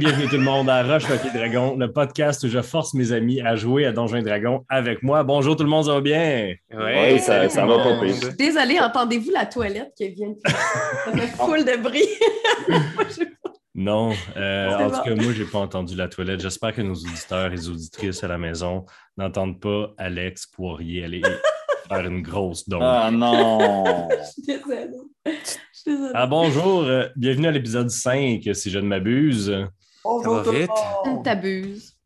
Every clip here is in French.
Bienvenue tout le monde à Roche Hockey Dragon, le podcast où je force mes amis à jouer à Donjons et Dragons avec moi. Bonjour tout le monde, ça va bien? Oui, ça, ça va pas pire. Désolée, entendez-vous la toilette qui vient de Ça? Fait full de bruit. Non, euh, en bon. tout cas, moi, j'ai pas entendu la toilette. J'espère que nos auditeurs et auditrices à la maison n'entendent pas Alex Poirier aller faire une grosse dose. Ah non! Je suis désolée. Je suis désolée. Ah, bonjour, euh, bienvenue à l'épisode 5, si je ne m'abuse. Bonjour va vite? T'abuses.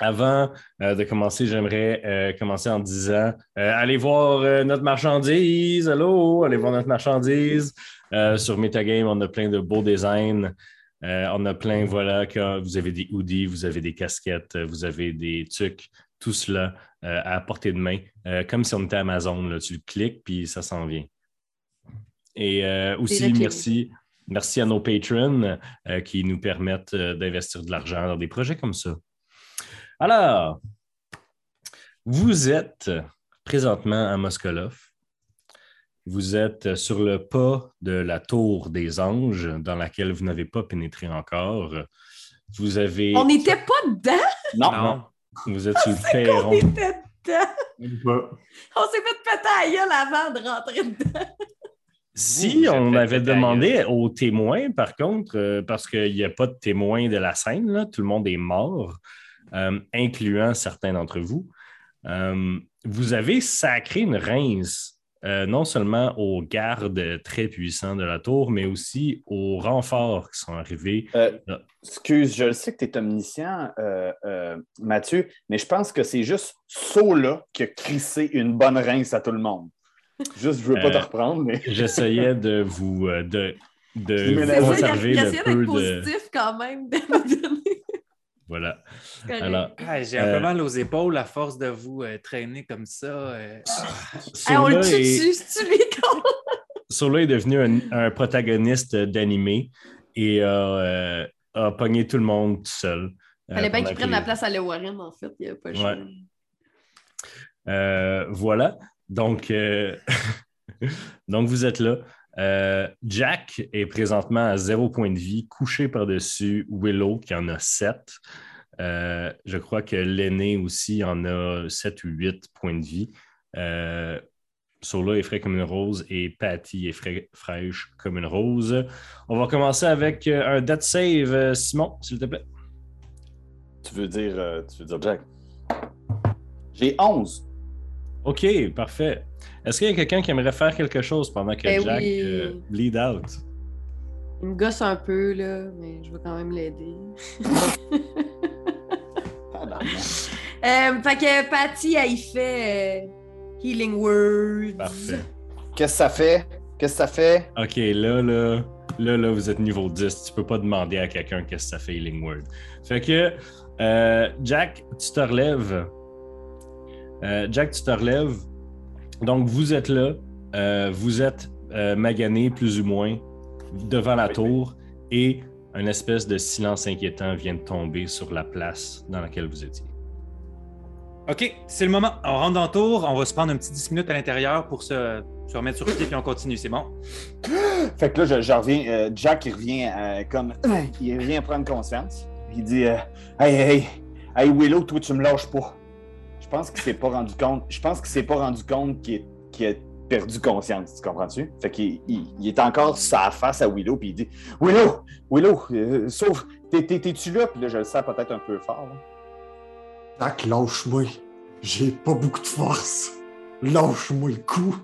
Avant euh, de commencer, j'aimerais euh, commencer en disant euh, allez voir euh, notre marchandise. Allô, allez voir notre marchandise. Euh, sur Metagame, on a plein de beaux designs. Euh, on a plein, voilà, que vous avez des hoodies, vous avez des casquettes, vous avez des tucs, tout cela euh, à portée de main, euh, comme si on était Amazon. Là. Tu le cliques, puis ça s'en vient. Et euh, aussi, merci, merci à nos patrons euh, qui nous permettent euh, d'investir de l'argent dans des projets comme ça. Alors, vous êtes présentement à Moskolov. Vous êtes sur le pas de la tour des anges dans laquelle vous n'avez pas pénétré encore. Vous avez. On n'était pas dedans? Non, Non. Vous êtes sur le On perron. était dedans. On s'est fait péter à gueule avant de rentrer dedans. Si on avait demandé aux témoins, par contre, euh, parce qu'il n'y a pas de témoins de la scène, là, tout le monde est mort, euh, incluant certains d'entre vous, euh, vous avez sacré une rince, euh, non seulement aux gardes très puissants de la tour, mais aussi aux renforts qui sont arrivés. Euh, excuse, je le sais que tu es omniscient, euh, euh, Mathieu, mais je pense que c'est juste Sola qui a crissé une bonne rince à tout le monde. Juste, je veux pas Euh, te reprendre, mais. J'essayais de vous euh, de, de vous il conserver il le peu de. positif quand même. Voilà. Alors, Ah, J'ai un Euh, peu mal aux épaules à force de vous euh, traîner comme ça. euh. Hey, on le tue est- dessus, Sola est devenu un, un protagoniste d'animé et a, euh, a pogné tout le monde tout seul. euh, Fallait bien qu'il prenne la place à Le Warren, en fait. Il n'y a pas le choix. Ouais. Euh, voilà. Donc, euh, donc, vous êtes là. Euh, Jack est présentement à zéro point de vie, couché par-dessus Willow, qui en a sept. Euh, je crois que l'aîné aussi en a sept ou huit points de vie. Sola est frais comme une rose et Patty est fraîche comme une rose. On va commencer avec un death save. Simon, s'il te plaît. Tu veux dire, tu veux dire Jack? J'ai 11. OK, parfait. Est-ce qu'il y a quelqu'un qui aimerait faire quelque chose pendant que Ben Jack oui. euh, bleed out? Il me gosse un peu, là, mais je vais quand même l'aider. Tabarnak. Euh, fait que Patty, elle y fait euh, Healing Words. Parfait. Qu'est-ce que ça fait? Qu'est-ce que ça fait? OK, là, là, là, là, vous êtes niveau 10. Tu peux pas demander à quelqu'un qu'est-ce que ça fait Healing Word. Fait que, euh, Jack, tu te relèves. Euh, Jack, tu te relèves. Donc, vous êtes là. Euh, vous êtes euh, magané, plus ou moins, devant la Oui, tour. Et un espèce de silence inquiétant vient de tomber sur la place dans laquelle vous étiez. OK, c'est le moment. On rentre dans le tour. On va se prendre un petit 10 minutes à l'intérieur pour se, se remettre sur pied puis on continue. C'est bon? Fait que là, je, je reviens. euh, Jack, il revient euh, comme. Il revient prendre conscience. Il dit euh, Hey, hey, hey, Willow, toi, tu me lâches pas. Je pense qu'il s'est pas rendu compte. Je pense qu'il s'est pas rendu compte qu'il a perdu conscience. Tu comprends-tu? Fait qu'il il, il est encore sa face à Willow, puis il dit Willow, Willow, euh, sauf, t'es- t'es- t'es-tu là? Puis là, je le sens peut-être un peu fort. là. Jack, lâche-moi. J'ai pas beaucoup de force. Lâche-moi le coup.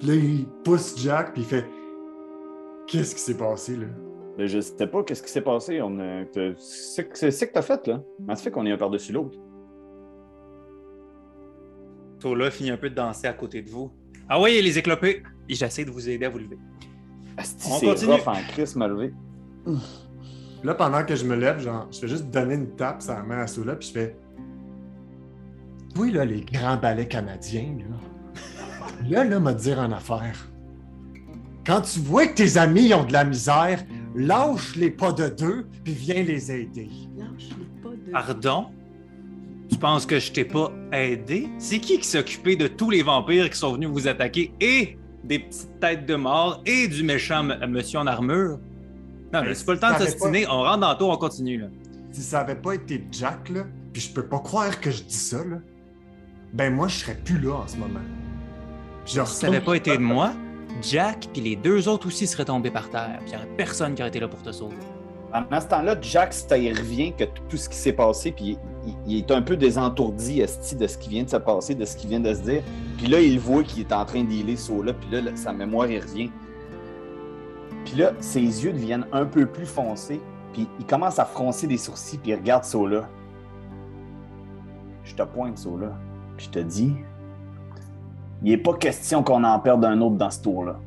Puis là, il pousse Jack, puis il fait Qu'est-ce qui s'est passé, là? Mais je sais pas qu'est-ce qui s'est passé. On c'est que t'as fait, là. Comment ça fait qu'on est un par-dessus l'autre? Tola finit un peu de danser à côté de vous. Ah oui, les éclopés! Et j'essaie de vous aider à vous lever. Asti, On c'est continue. rough en crise, me lever. Là, pendant que je me lève, genre, je fais juste donner une tape sur la main à Sola, puis je fais Oui, là, les grands ballets canadiens, là. Là, là, m'a dire en affaire. Quand tu vois que tes amis ont de la misère, lâche les pas de deux, puis viens les aider. Lâche-les pas de. Pardon? Tu penses que je t'ai pas aidé? C'est qui qui s'est occupé de tous les vampires qui sont venus vous attaquer et des petites têtes de mort et du méchant m- monsieur en armure? Non, mais c'est pas le temps de s'ostiner. On rentre dans le tour, on continue. Là. Si ça avait pas été Jack, là, puis je peux pas croire que je dis ça, là, ben moi, je serais plus là en ce moment. Si ça n'avait pas été de moi, Jack puis les deux autres aussi seraient tombés par terre. Puis il n'y aurait personne qui aurait été là pour te sauver. Pendant ce temps-là, Jack, ça y revient que tout ce qui s'est passé, puis il, est un peu désentourdi esti, de ce qui vient de se passer, de ce qui vient de se dire. Puis là, il voit qu'il est en train d'healer là puis là, sa mémoire, il revient. Puis là, ses yeux deviennent un peu plus foncés, puis il commence à froncer des sourcils, puis il regarde Sola. Je te pointe, Sola, puis je te dis, il n'est pas question qu'on en perde un autre dans ce tour-là.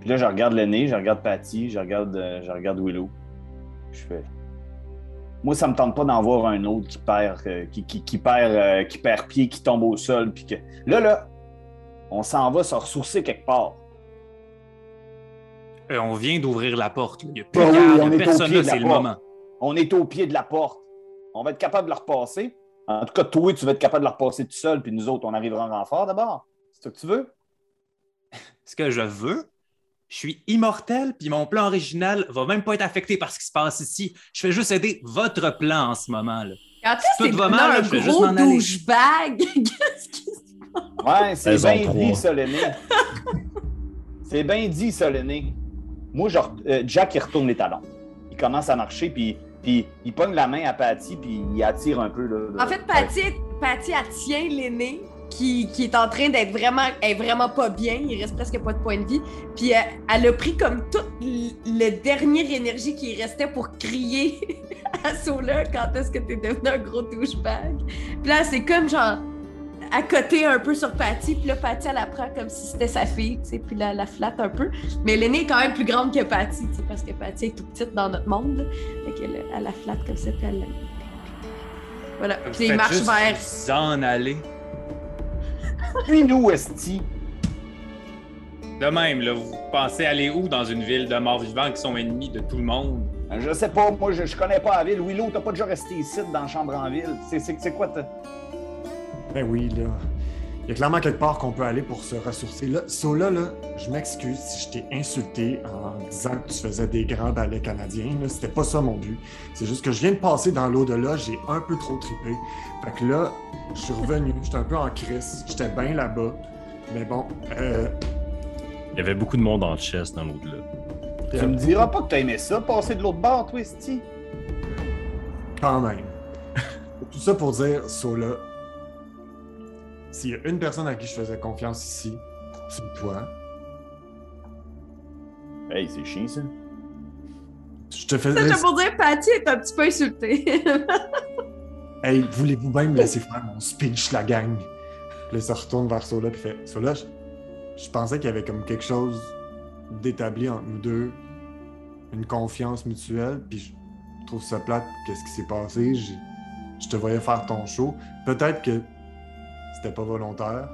Puis là, je regarde l'aîné, je regarde Patty, je regarde, euh, je regarde Willow. Je fais. Moi, ça me tente pas d'en voir un autre qui perd, euh, qui, qui- qui perd, euh, qui perd pied, qui tombe au sol. Puis que... Là, là, on s'en va se ressourcer quelque part. Euh, on vient d'ouvrir la porte. Il n'y a plus oui, on est au personne pied là, de la c'est le porte. moment. On est au pied de la porte. On va être capable de la repasser. En tout cas, toi, tu vas être capable de la repasser tout seul, puis nous autres, on arrivera en renfort d'abord. C'est ça que tu veux? Ce que je veux, je suis immortel, puis mon plan original va même pas être affecté par ce qui se passe ici. Je fais juste aider votre plan en ce moment. Là. Quand Tout va mal, là, je vais juste m'en aller. Qu'est-ce qui se Ouais, c'est bien dit, l'aîné. c'est bien dit, ça, l'aîné. Moi, je re- euh, Jack, il retourne les talons. Il commence à marcher, puis, puis il pogne la main à Patty, puis il attire un peu. Là, de- En fait, Patty, Patty elle tient l'aîné qui, qui est en train d'être vraiment, elle est vraiment pas bien. Il reste presque pas de point de vie. Puis euh, elle a pris comme toute l- le dernière énergie qui restait pour crier à Sola quand est-ce que t'es devenu un gros douchebag? Puis là, c'est comme genre à côté un peu sur Patty. Puis là, Patty, elle la prend comme si c'était sa fille, tu sais. Puis là, elle la flatte un peu. Mais l'aîné est quand même plus grande que Patty, tu sais, parce que Patty est tout petite dans notre monde. là. Fait qu'elle elle la flatte comme ça, puis elle la... Voilà. Puis il marche juste vers vous en aller. Puis nous, Esti. De même, là, vous pensez aller où dans une ville de morts vivants qui sont ennemis de tout le monde? Je sais pas, moi, je, je connais pas la ville. Willow, t'as pas déjà resté ici, dans Chambre en ville? C'est, quoi, t'as- Ben oui, là. Il y a clairement quelque part qu'on peut aller pour se ressourcer. Là, Sola, là, je m'excuse si je t'ai insulté en disant que tu faisais des grands ballets canadiens. Là. C'était pas ça mon but. C'est juste que je viens de passer dans l'au-delà, j'ai un peu trop trippé. Fait que là, je suis revenu, j'étais un peu en crise, j'étais bien là-bas. Mais bon, euh, Il y avait beaucoup de monde en chess dans l'au-delà. Tu me diras pas que t'as aimé ça, passer de l'autre bord, toi, Esti? quand même. Tout ça pour dire, Sola, s'il y a une personne à qui je faisais confiance ici, c'est toi. Hey, c'est chiant, ça. Je te Ça, faisais. je pour dire, Patty est un petit peu insultée. Hey, voulez-vous bien me laisser faire mon speech, la gang? Puis se retourne vers Sola puis fait Sola, je, je pensais qu'il y avait comme quelque chose d'établi entre nous deux, une confiance mutuelle, puis je trouve ça plate, qu'est-ce qui s'est passé? J'ai- Je te voyais faire ton show. Peut-être que c'était pas volontaire,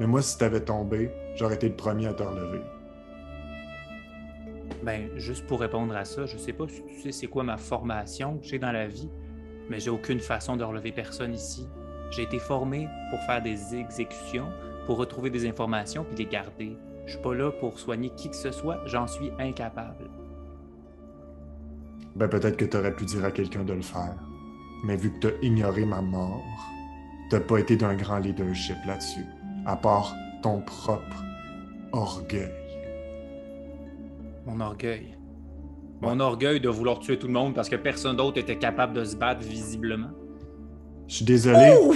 mais moi, si t'avais tombé, j'aurais été le premier à te relever. Ben, juste pour répondre à ça, je sais pas si tu sais c'est quoi ma formation que j'ai dans la vie, mais j'ai aucune façon de relever personne ici. J'ai été formé pour faire des exécutions, pour retrouver des informations puis les garder. Je suis pas là pour soigner qui que ce soit, j'en suis incapable. Ben peut-être que t'aurais pu dire à quelqu'un de le faire. Mais vu que t'as ignoré ma mort, t'as pas été d'un grand leadership là-dessus. À part ton propre orgueil. Mon orgueil. Mon orgueil de vouloir tuer tout le monde parce que personne d'autre était capable de se battre visiblement. Je suis désolé Ouh!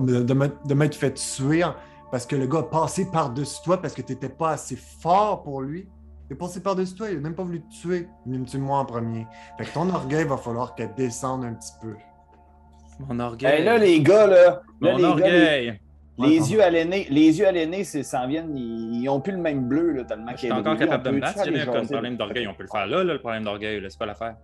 de m'être fait tuer parce que le gars a passé par-dessus toi parce que t'étais pas assez fort pour lui. Il est passé par-dessus toi, il a même pas voulu te tuer. Il me tuer moi en premier. Fait que ton orgueil va falloir qu'elle descende un petit peu. Mon orgueil. Hey, là, les gars, là. là, Mon les, gars, les, orgueil. Les Ouais, yeux à l'aîné, les yeux à l'aîné, c'est- s'en viennent, ils, ils ont plus le même bleu, là, tellement Je qu'il suis encore capable de me battre. Si jamais il y a un problème d'orgueil, on peut le faire là, là, le problème d'orgueil, c'est pas l'affaire.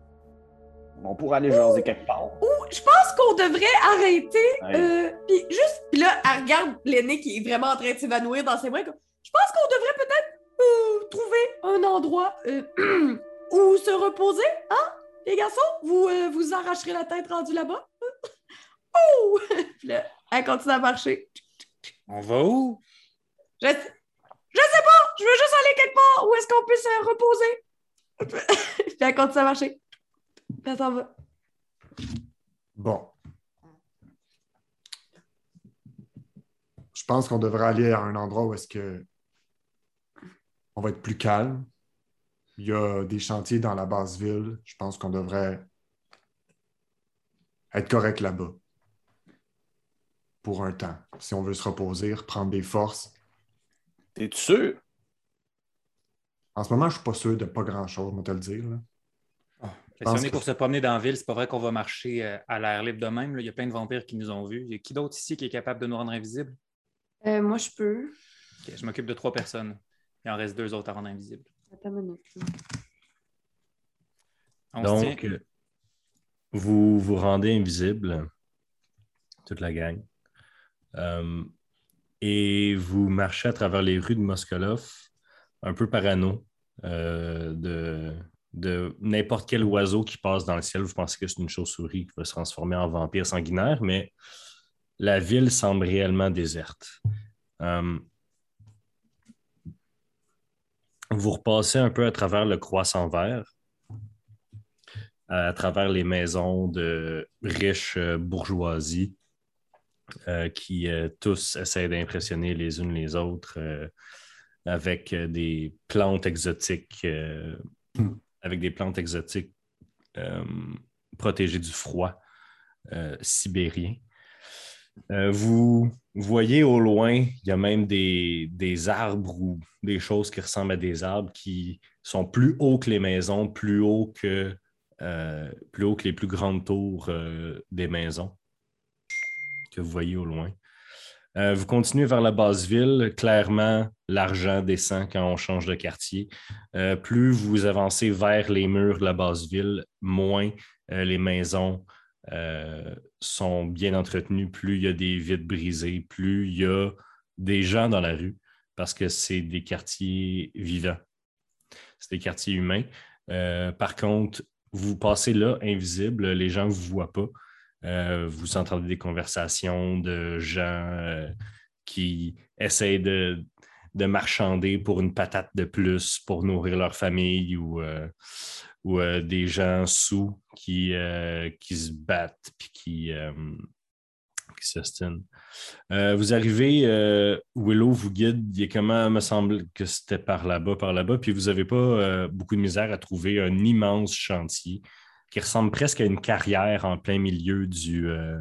On pourrait aller jaser quelque part. Je pense qu'on devrait arrêter. Ouais. euh, puis juste, puis là, elle regarde l'aîné qui est vraiment en train de s'évanouir dans ses bras. comme, Je pense qu'on devrait peut-être euh, trouver un endroit euh, où se reposer, hein, les garçons? Vous euh, vous arracherez la tête rendue là-bas? oh! Puis là, elle continue à marcher. On va où? Je, Je sais pas, je veux juste aller quelque part où est-ce qu'on peut se reposer. Puis elle continue à marcher. Puis elle s'en va. Bon. Je pense qu'on devrait aller à un endroit où est-ce que on va être plus calme. Il y a des chantiers dans la basse ville. Je pense qu'on devrait être correct là-bas. Pour un temps. Si on veut se reposer, reprendre des forces. T'es-tu sûr? En ce moment, je ne suis pas sûr de pas grand-chose, on va te le dire. là. Si on est que- pour se promener dans la ville, c'est pas vrai qu'on va marcher euh, à l'air libre de même. là. Il y a plein de vampires qui nous ont vus. Il y a qui d'autre ici qui est capable de nous rendre invisibles? Euh, moi, je peux. Je m'occupe de trois personnes. Il en reste deux autres à rendre invisibles. Attends une minute. On se Donc, tient. euh, vous vous rendez invisible, toute la gang, et vous marchez à travers les rues de Moskolov, un peu parano euh, de, n'importe quel oiseau qui passe dans le ciel. Vous pensez que c'est une chauve-souris qui va se transformer en vampire sanguinaire, mais la ville semble réellement déserte. Euh, vous repassez un peu à travers le croissant vert à travers les maisons de riches euh, bourgeoisies euh, qui euh, tous essaient d'impressionner les unes les autres euh, avec euh, des plantes exotiques, avec des plantes exotiques protégées du froid sibérien. Vous voyez au loin, il y a même des, des arbres ou des choses qui ressemblent à des arbres qui sont plus hauts que les maisons, plus hauts que plus haut que les plus grandes tours des maisons que vous voyez au loin. Euh, vous continuez vers la basse ville. Clairement, l'argent descend quand on change de quartier. Euh, plus vous avancez vers les murs de la basse ville, moins euh, les maisons sont bien entretenues, plus il y a des vitres brisées, plus il y a des gens dans la rue, parce que c'est des quartiers vivants. C'est des quartiers humains. Par contre, vous passez là invisible, les gens ne vous voient pas. Euh, vous entendez des conversations de gens euh, qui essayent de, de marchander pour une patate de plus pour nourrir leur famille ou, euh, des gens sous qui, qui se battent puis qui, qui vous arrivez, Willow vous guide, il est comment me semble que c'était par là-bas, par là-bas, puis vous n'avez pas beaucoup de misère à trouver un immense chantier qui ressemble presque à une carrière en plein milieu du euh,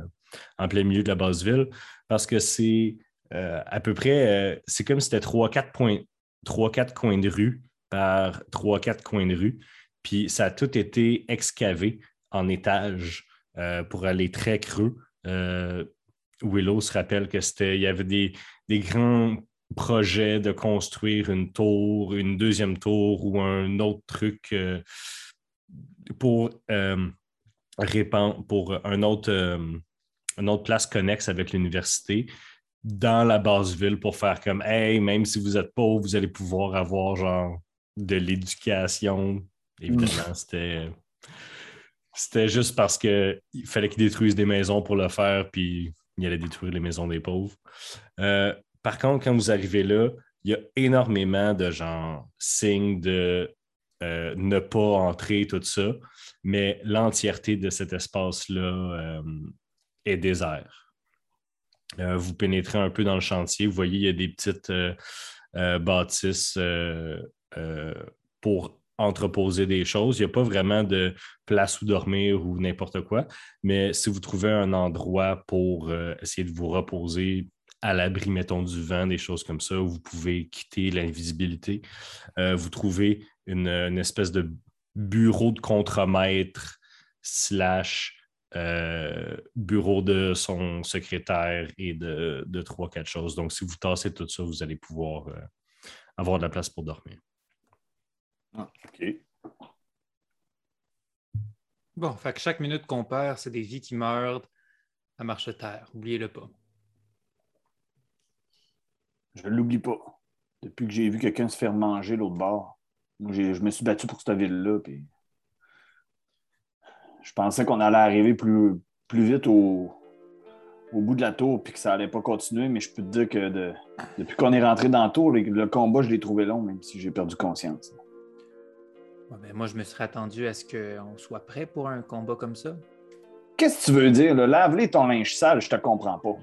en plein milieu de la basse ville, parce que c'est euh, à peu près, euh, c'est comme si c'était 3-4 points, 3-4 coins de rue par 3-4 coins de rue, puis ça a tout été excavé en étages pour aller très creux. Willow se rappelle que c'était, il y avait des, des grands projets de construire une tour, une deuxième tour ou un autre truc pour euh, répandre, pour un autre, euh, une autre place connexe avec l'université dans la basse ville pour faire comme Hey, même si vous êtes pauvre, vous allez pouvoir avoir genre de l'éducation. Évidemment, c'était. C'était juste parce qu'il fallait qu'ils détruisent des maisons pour le faire, puis il allait détruire les maisons des pauvres. Euh, par contre, quand vous arrivez là, il y a énormément de genre signes de euh, ne pas entrer, tout ça, mais l'entièreté de cet espace-là euh, est désert. Euh, vous pénétrez un peu dans le chantier, vous voyez, il y a des petites bâtisses pour entreposer des choses. Il n'y a pas vraiment de place où dormir ou n'importe quoi, mais si vous trouvez un endroit pour essayer de vous reposer à l'abri, mettons, du vent, des choses comme ça, où vous pouvez quitter l'invisibilité, vous trouvez une, une espèce de bureau de contremaître slash euh, bureau de son secrétaire et de, de trois, quatre choses. Donc, si vous tassez tout ça, vous allez pouvoir euh, avoir de la place pour dormir. Ah, OK. Bon, fait que chaque minute qu'on perd, c'est des vies qui meurent à marche-terre. Oubliez-le pas. Je ne l'oublie pas. Depuis que j'ai vu quelqu'un se faire manger l'autre bord, je me suis battu pour cette ville-là. Puis... Je pensais qu'on allait arriver plus, plus vite au, au bout de la tour puis que ça allait pas continuer, mais je peux te dire que de- depuis qu'on est rentré dans la tour, le, le combat, je l'ai trouvé long, même si j'ai perdu conscience. Ouais, ben, moi, je me serais attendu à ce qu'on soit prêt pour un combat comme ça. Qu'est-ce que tu veux dire? là? Lave-les ton linge sale, je te comprends pas.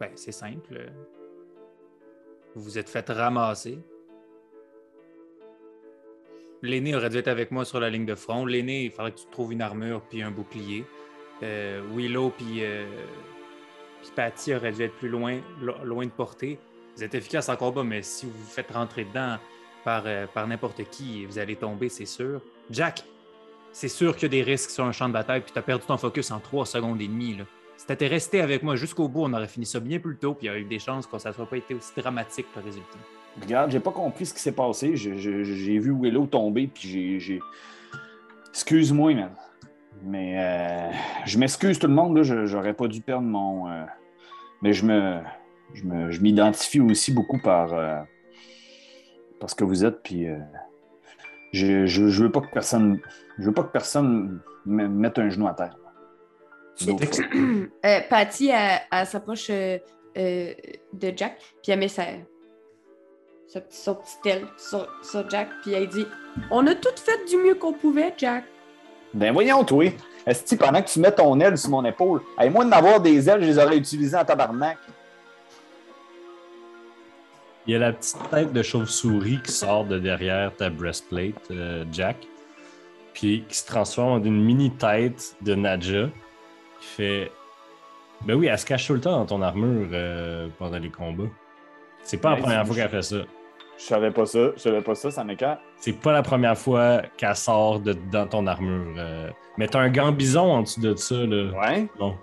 Ben, c'est simple. Vous vous êtes fait ramasser. L'aîné aurait dû être avec moi sur la ligne de front. L'aîné, il faudrait que tu trouves une armure puis un bouclier. Euh, Willow puis, euh, puis Patty auraient dû être plus loin, lo- loin de portée. Vous êtes efficace en combat, mais si vous vous faites rentrer dedans par, euh, par n'importe qui, vous allez tomber, c'est sûr. Jack, c'est sûr qu'il y a des risques sur un champ de bataille, puis tu as perdu ton focus en trois secondes et demie. Si t'étais resté avec moi jusqu'au bout, on aurait fini ça bien plus tôt, puis il y aurait eu des chances que ça ne soit pas été aussi dramatique le résultat. Regarde, j'ai pas compris ce qui s'est passé. J'ai vu Willow tomber, puis j'ai-. Excuse-moi, man. Mais euh, je m'excuse tout le monde, J'aurais pas dû perdre mon. euh, Mais je me. Je me- je m'identifie aussi beaucoup par. euh, par ce que vous êtes, puis. je, je, je veux pas que personne. Je veux pas que personne me mette un genou à terre. Patty, elle, elle s'approche de Jack, puis elle met sa, sa petit- son petit aile sur, sur Jack, puis elle dit On a tout fait du mieux qu'on pouvait, Jack. Ben voyons, toi. Est-ce que pendant que tu mets ton aile sur mon épaule, hey, moi d'avoir des ailes, je les aurais utilisées en tabarnak. Il y a la petite tête de chauve-souris qui sort de derrière ta breastplate, euh, Jack, puis qui se transforme en une mini tête de Nadja, qui fait. Ben oui, elle se cache tout le temps dans ton armure euh, pendant les combats. C'est pas la Ouais, première fois qu'elle fait ça. Je savais pas ça, je savais pas ça, ça m'écarte. C'est pas la première fois qu'elle sort de, dans ton armure. euh. Mais t'as un gant bison en dessous de ça, là. Ouais. Non,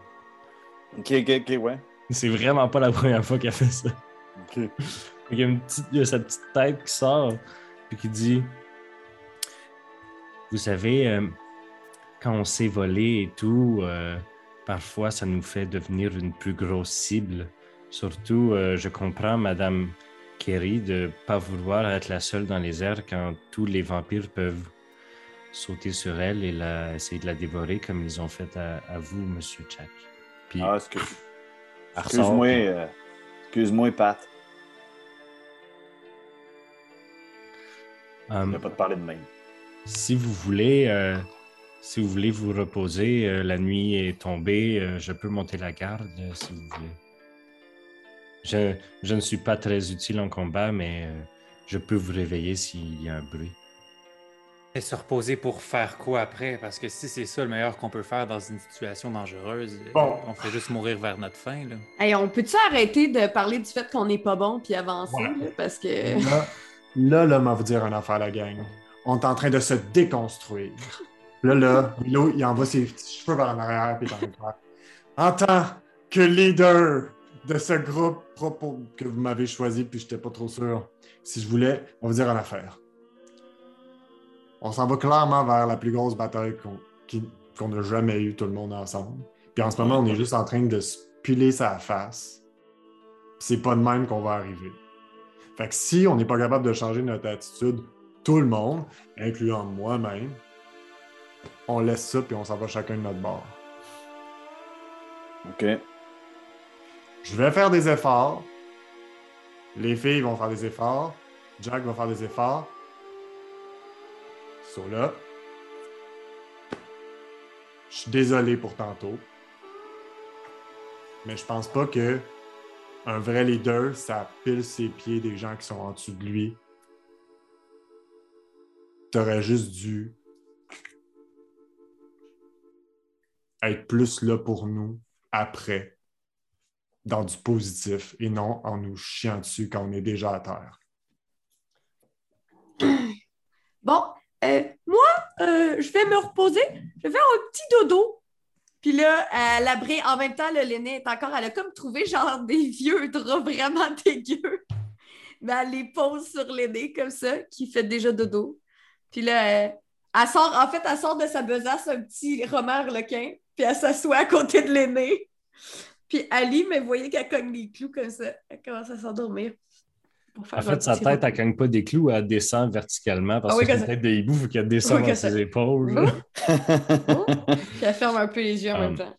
Ok, ok, ok, ouais. c'est vraiment pas la première fois qu'elle fait ça. Ok. Il y a, une petite, il y a cette petite tête qui sort puis qui dit Vous savez, euh, quand on s'est volé et tout, euh, parfois ça nous fait devenir une plus grosse cible. Surtout, je comprends Madame Kerry de pas vouloir être la seule dans les airs quand tous les vampires peuvent sauter sur elle et la, essayer de la dévorer comme ils ont fait à, à vous, Monsieur Jack. Puis, Ah, excuse- excuse-moi, euh, excuse-moi, Pat. Um, Je vais pas te parler de même. Si vous voulez, euh, si vous voulez vous reposer, euh, la nuit est tombée, je peux monter la garde si vous voulez. Je, je ne suis pas très utile en combat, mais euh, je peux vous réveiller s'il y a un bruit. Et se reposer pour faire quoi après? Parce que si c'est ça le meilleur qu'on peut faire dans une situation dangereuse, euh, Bon. on fait juste mourir vers notre fin. Là. Hey, on peut-tu arrêter de parler du fait qu'on n'est pas bon puis avancer? Là, parce que. Là, là, là, m'a vous dire une affaire, la gang. On est en train de se déconstruire. Là, là, Milo, il envoie ses petits cheveux vers en arrière, puis il est en train de faire, En tant que leader de ce groupe propos que vous m'avez choisi, puis je n'étais pas trop sûr si je voulais, on va dire une affaire. On s'en va clairement vers la plus grosse bataille qu'on a jamais eue tout le monde ensemble. Puis en ce moment, on est juste en train de se piler sa face. C'est pas de même qu'on va arriver. Fait que si on n'est pas capable de changer notre attitude, tout le monde, incluant moi-même, on laisse ça puis on s'en va chacun de notre bord. OK. Je vais faire des efforts. Les filles vont faire des efforts. Jack va faire des efforts. So là. Je suis désolé pour tantôt. Mais je pense pas que un vrai leader, ça pile ses pieds des gens qui sont en dessous de lui. T'aurais juste dû être plus là pour nous après dans du positif et non en nous chiant dessus quand on est déjà à terre. Bon, euh, moi, euh, je vais me reposer. Je vais faire un petit dodo. Puis là, elle abrite en même temps, le l'aîné est encore, elle a comme trouvé genre des vieux draps vraiment dégueux. Mais elle les pose sur l'aîné comme ça, qui fait déjà dodo. Puis là, euh, elle sort, en fait, elle sort de sa besace un petit romard lequin, puis elle s'assoit à côté de l'aîné. Puis Ali, mais vous voyez qu'elle cogne les clous comme ça. Elle commence à s'endormir. En fait, sa tête, elle cogne pas des clous, elle descend verticalement parce Ah oui, que c'est une tête de hibou, il faut qu'elle descende Oui, dans ça- ses épaules. Oh. Puis elle ferme un peu les yeux en Um, même temps.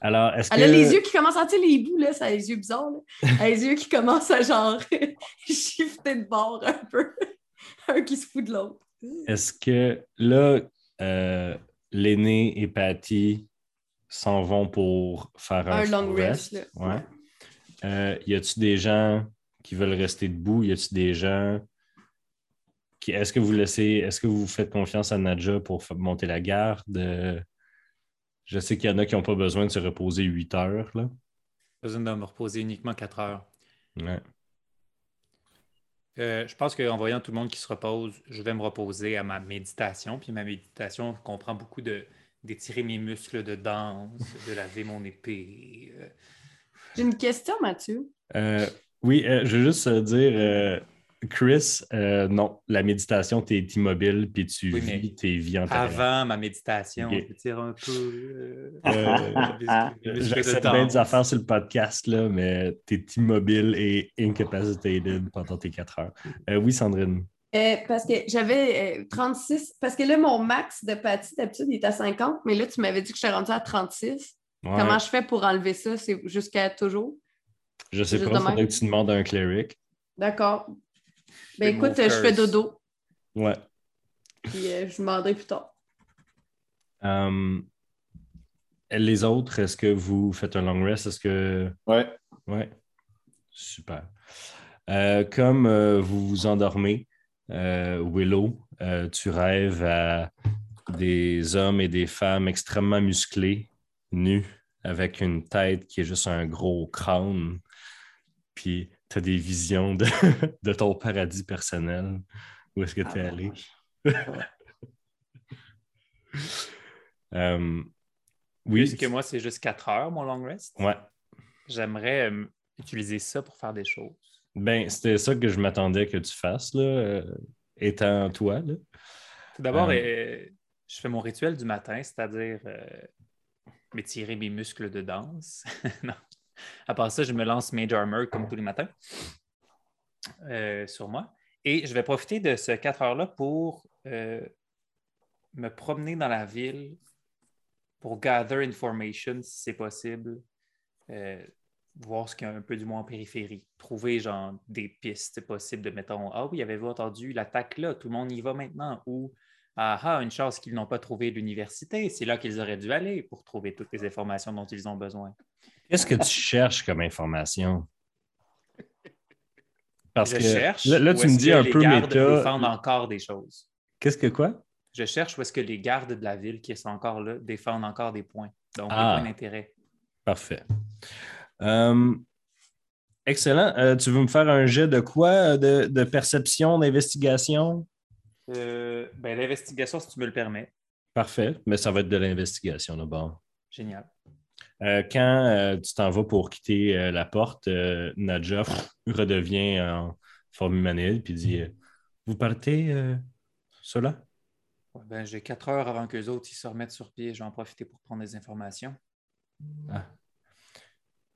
Alors, est-ce que. Elle a les yeux qui commencent à, tu sais, les bouts, là, ça a les yeux bizarres, là. Elle a les yeux qui commencent à, genre, shifter de bord un peu. un qui se fout de l'autre. Est-ce que là, euh, l'aîné et Patty s'en vont pour faire un, Un long rest, là. Ouais. Euh, y a-tu des gens qui veulent rester debout? Y a-tu des gens qui. Est-ce que vous laissez. Est-ce que vous faites confiance à Nadja pour monter la garde? Je sais qu'il y en a qui n'ont pas besoin de se reposer 8 heures. Là. besoin de me reposer uniquement 4 heures. Ouais. Euh, je pense qu'en voyant tout le monde qui se repose, je vais me reposer à ma méditation. Puis ma méditation comprend beaucoup de d'étirer mes muscles de danse, de laver mon épée. euh, J'ai une question, Mathieu. Euh, oui, euh, je veux juste dire, euh, Chris, euh, non, la méditation, tu es immobile puis tu Oui, vis tes vies antérieures. Avant ma méditation, Ok. je tire un peu. J'essaie bien des affaires sur le podcast, là, mais tu es immobile et incapacitated pendant tes 4 heures. Euh, oui, Sandrine. Euh, parce que j'avais euh, 36. Parce que là, mon max de Patty, d'habitude, il est à 50, mais là, tu m'avais dit que j'étais rendu à 36. Ouais, Comment je fais pour enlever ça? C'est jusqu'à toujours? je sais pas, il faudrait que tu demandes à un cleric. D'accord. Ben écoute, euh, je fais dodo, Ouais. puis euh, je demanderai plus tard. Euh, les autres, est-ce que vous faites un long rest? Est-ce que. Ouais. Ouais. Super. Euh, comme euh, vous vous endormez, euh, Willow, euh, tu rêves à des hommes et des femmes extrêmement musclés, nus, avec une tête qui est juste un gros crâne. Puis tu as des visions de, de ton paradis personnel. Où est-ce que tu es Ah, allé? Euh, oui. Puisque moi, c'est juste 4 heures, mon long rest. Ouais. J'aimerais euh, utiliser ça pour faire des choses. Ben, c'était ça que je m'attendais que tu fasses, là, euh, étant toi. Là. Tout d'abord, Euh. euh, je fais mon rituel du matin, c'est-à-dire m'étirer mes muscles de danse. non. À part ça, je me lance Mage Armor comme tous les matins sur moi. Et je vais profiter de ce 4 heures-là pour me promener dans la ville pour gather information si c'est possible. Euh, voir ce qu'il y a un peu du moins en périphérie. Trouver genre des pistes possibles de mettons Ah oui, avez-vous entendu l'attaque là, tout le monde y va maintenant ou Ah ah, une chance qu'ils n'ont pas trouvé l'université, c'est là qu'ils auraient dû aller pour trouver toutes les informations dont ils ont besoin. Qu'est-ce que tu cherches comme information? Parce je que cherche. là, tu me dis un peu méta. défendent encore des choses. Qu'est-ce que quoi? Je cherche où est-ce que les gardes de la ville qui sont encore là défendent encore des points. Donc, Ah. des points d'intérêt. Parfait. Euh, excellent. Euh, tu veux me faire un jet de quoi? De, de perception, d'investigation? Euh, ben, L'investigation, si tu me le permets. Parfait. Mais ça va être de l'investigation d'abord. Génial. Euh, quand euh, tu t'en vas pour quitter euh, la porte, euh, Nadja redevient en forme humanide puis dit euh, Vous partez, euh, cela? Ben, J'ai quatre heures avant qu'eux autres ils se remettent sur pied. Je vais en profiter pour prendre des informations. Ah.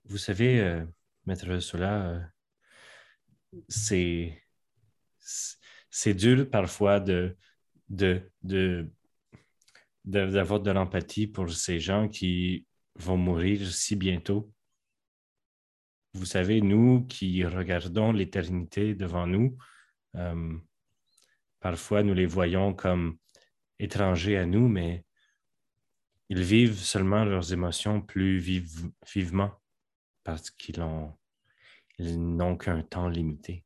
Vous savez, euh, Maître Sola, euh, c'est c'est dur parfois de de, de, d'avoir de l'empathie pour ces gens qui vont mourir si bientôt. Vous savez, nous qui regardons l'éternité devant nous, euh, parfois nous les voyons comme étrangers à nous, mais ils vivent seulement leurs émotions plus vive- vivement parce qu'ils ont- ils n'ont qu'un temps limité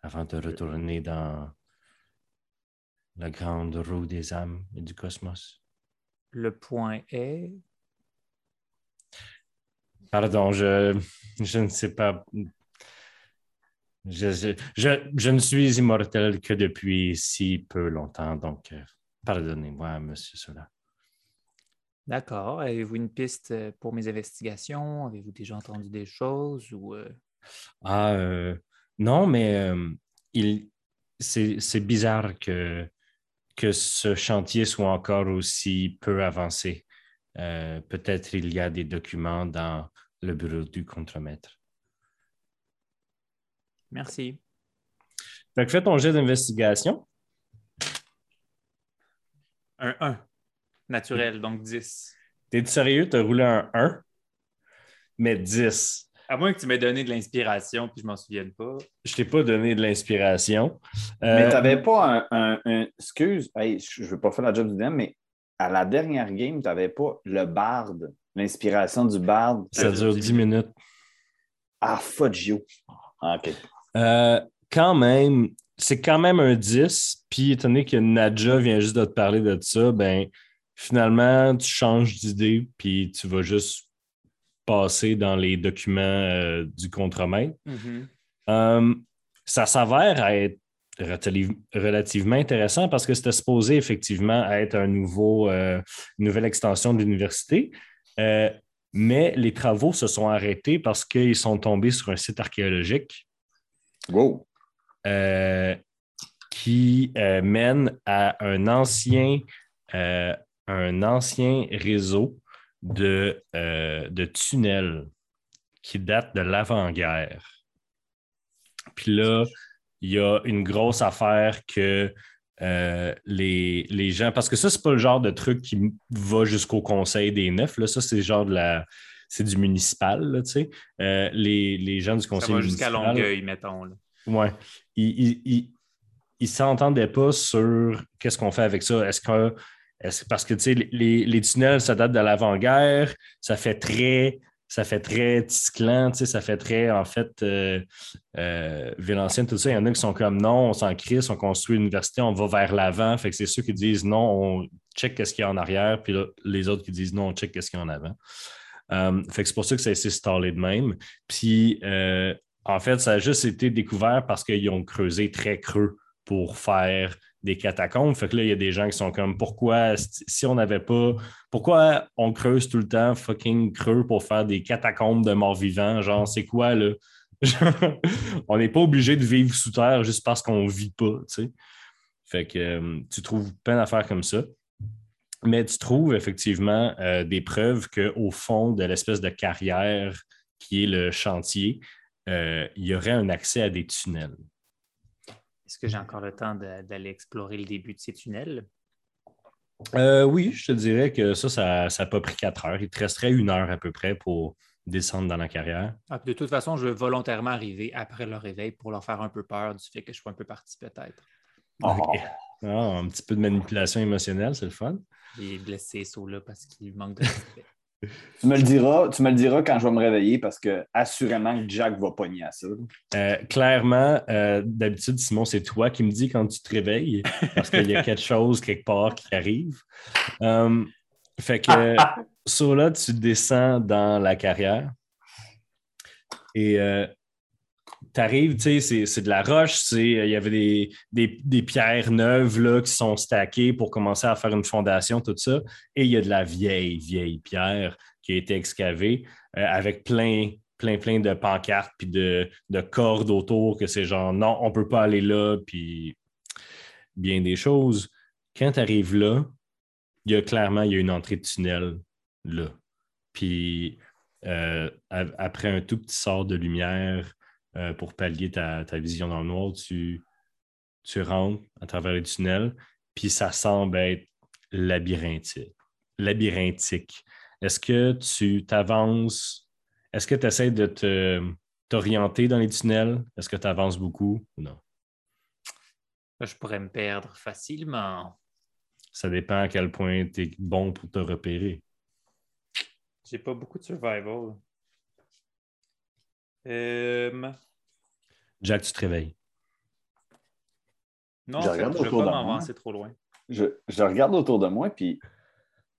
avant de retourner dans la grande roue des âmes et du cosmos. Le point est? Pardon, je, je ne sais pas. Je, je, ne suis immortel que depuis si peu longtemps, donc euh, pardonnez-moi, monsieur Sola. D'accord. Avez-vous une piste euh, pour mes investigations? Avez-vous déjà entendu des choses ou euh, Ah, euh, non, mais euh, il, c'est, c'est bizarre que, que ce chantier soit encore aussi peu avancé. Euh, peut-être il y a des documents dans le bureau du contremaître. Merci. Fait que fais ton jet d'investigation. Un 1. Naturel, donc 10. T'es sérieux? T'as roulé un 1, mais 10. À moins que tu m'aies donné de l'inspiration puis je m'en souvienne pas. Je t'ai pas donné de l'inspiration. Euh, Mais t'avais pas un, un- un- Excuse, hey, je veux pas faire la job du DM, mais à la dernière game, t'avais pas le barde, l'inspiration du barde. ça dure 10 minutes. Ah, you. Ah, OK. Euh, quand même, c'est quand même un 10. Puis, étant donné que Nadja vient juste de te parler de ça, ben finalement, tu changes d'idée, puis tu vas juste passer dans les documents euh, du contremaître. Euh, ça s'avère être relati- relativement intéressant parce que c'était supposé effectivement être un nouveau, euh, une nouvelle extension de l'université. Euh, mais les travaux se sont arrêtés parce qu'ils sont tombés sur un site archéologique Wow. euh, qui euh, mène à un ancien, euh, un ancien réseau de, euh, de tunnels qui date de l'avant-guerre. Puis là, il y a une grosse affaire que euh, les, les gens. Parce que ça, c'est pas le genre de truc qui va jusqu'au Conseil des Neufs. Là. Ça, c'est genre de la. C'est du municipal, là, tu sais. Euh, les, les gens du Ça Conseil va jusqu'à. Longueuil, mettons. là. Ouais. Ils ils- ils- ils s'entendaient pas sur qu'est-ce qu'on fait avec ça. Est-ce que. Est-ce- parce que les, les tunnels, ça date de l'avant-guerre, ça fait très. Ça fait très sais, ça fait très, en fait, euh, euh, tout ça. Il y en a qui sont comme non, on s'en crisse, on construit une université, on va vers l'avant. Fait que c'est ceux qui disent non, on check qu'est-ce qu'il y a en arrière, puis les autres qui disent non, on check qu'est-ce qu'il y a en avant. Euh, fait que c'est pour ça que ça a été installé de même. Puis, euh, en fait, ça a juste été découvert parce qu'ils ont creusé très creux pour faire des catacombes. Fait que là, il y a des gens qui sont comme pourquoi, si on n'avait pas, pourquoi on creuse tout le temps fucking creux pour faire des catacombes de morts vivants? Genre, c'est quoi là? On n'est pas obligé de vivre sous terre juste parce qu'on vit pas, tu sais. Fait que euh, tu trouves plein d'affaires comme ça. Mais tu trouves effectivement euh, des preuves qu'au fond de l'espèce de carrière qui est le chantier, euh, il y aurait un accès à des tunnels. Est-ce que j'ai encore le temps d'aller explorer le début de ces tunnels? Euh, oui, je te dirais que ça, ça n'a pas pris quatre heures. Il te resterait une heure à peu près pour descendre dans la carrière. Ah, de toute façon, je vais volontairement arriver après le réveil pour leur faire un peu peur du fait que je sois un peu parti peut-être. Oh. Ok. Ah, un petit peu de manipulation émotionnelle, c'est le fun. J'ai blessé là parce qu'il manque de respect. Tu me le diras, tu me le diras quand je vais me réveiller parce que assurément que Jack va pogner à ça. Euh, clairement, euh, d'habitude, Simon, c'est toi qui me dis quand tu te réveilles parce qu'il y a quelque chose quelque part qui arrive. Euh, fait que sur là, tu descends dans la carrière et tu arrives, tu sais, c'est- de la roche, il y avait des, des- des pierres neuves là, qui sont stackées pour commencer à faire une fondation, tout ça. Et il y a de la vieille, vieille pierre qui a été excavée euh, avec plein, plein, plein de pancartes puis de, de cordes autour que c'est genre non, on ne peut pas aller là, puis bien des choses. Quand tu arrives là, il y a clairement y a une entrée de tunnel là. Puis euh, après un tout petit sort de lumière euh, pour pallier ta, ta vision dans le noir, tu, tu rentres à travers les tunnels, puis ça semble être labyrinthique. labyrinthique. Est-ce que tu t'avances? Est-ce que tu essaies de te, t'orienter dans les tunnels? Est-ce que tu avances beaucoup ou non? Je pourrais me perdre facilement. Ça dépend à quel point tu es bon pour te repérer. J'ai pas beaucoup de survival. Euh, Jack, tu te réveilles. Non, Je fait, regarde je ne vais autour pas de moi. m'avancer trop loin. Je, je regarde autour de moi, puis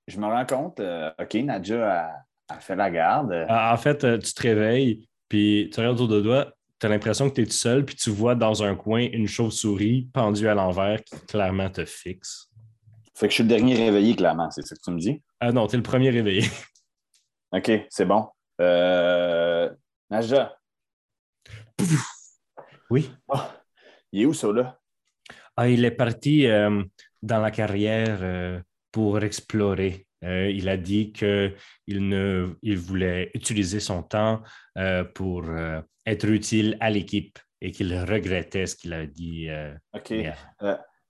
je me rends compte, euh, OK, Nadja a, a fait la garde. Ah, En fait, euh, tu te réveilles, puis tu regardes autour de toi, tu as l'impression que tu es tout seul, puis tu vois dans un coin une chauve-souris pendue à l'envers qui clairement te fixe. Fait que je suis le dernier réveillé, clairement, c'est ça que tu me dis? Ah non, tu es le premier réveillé. OK, c'est bon. Euh, Nadja, Oui. ah, il est où ça, là? Ah, il est parti euh, dans la carrière euh, pour explorer. Euh, il a dit qu'il ne, il voulait utiliser son temps pour être utile à l'équipe et qu'il regrettait ce qu'il a dit. OK.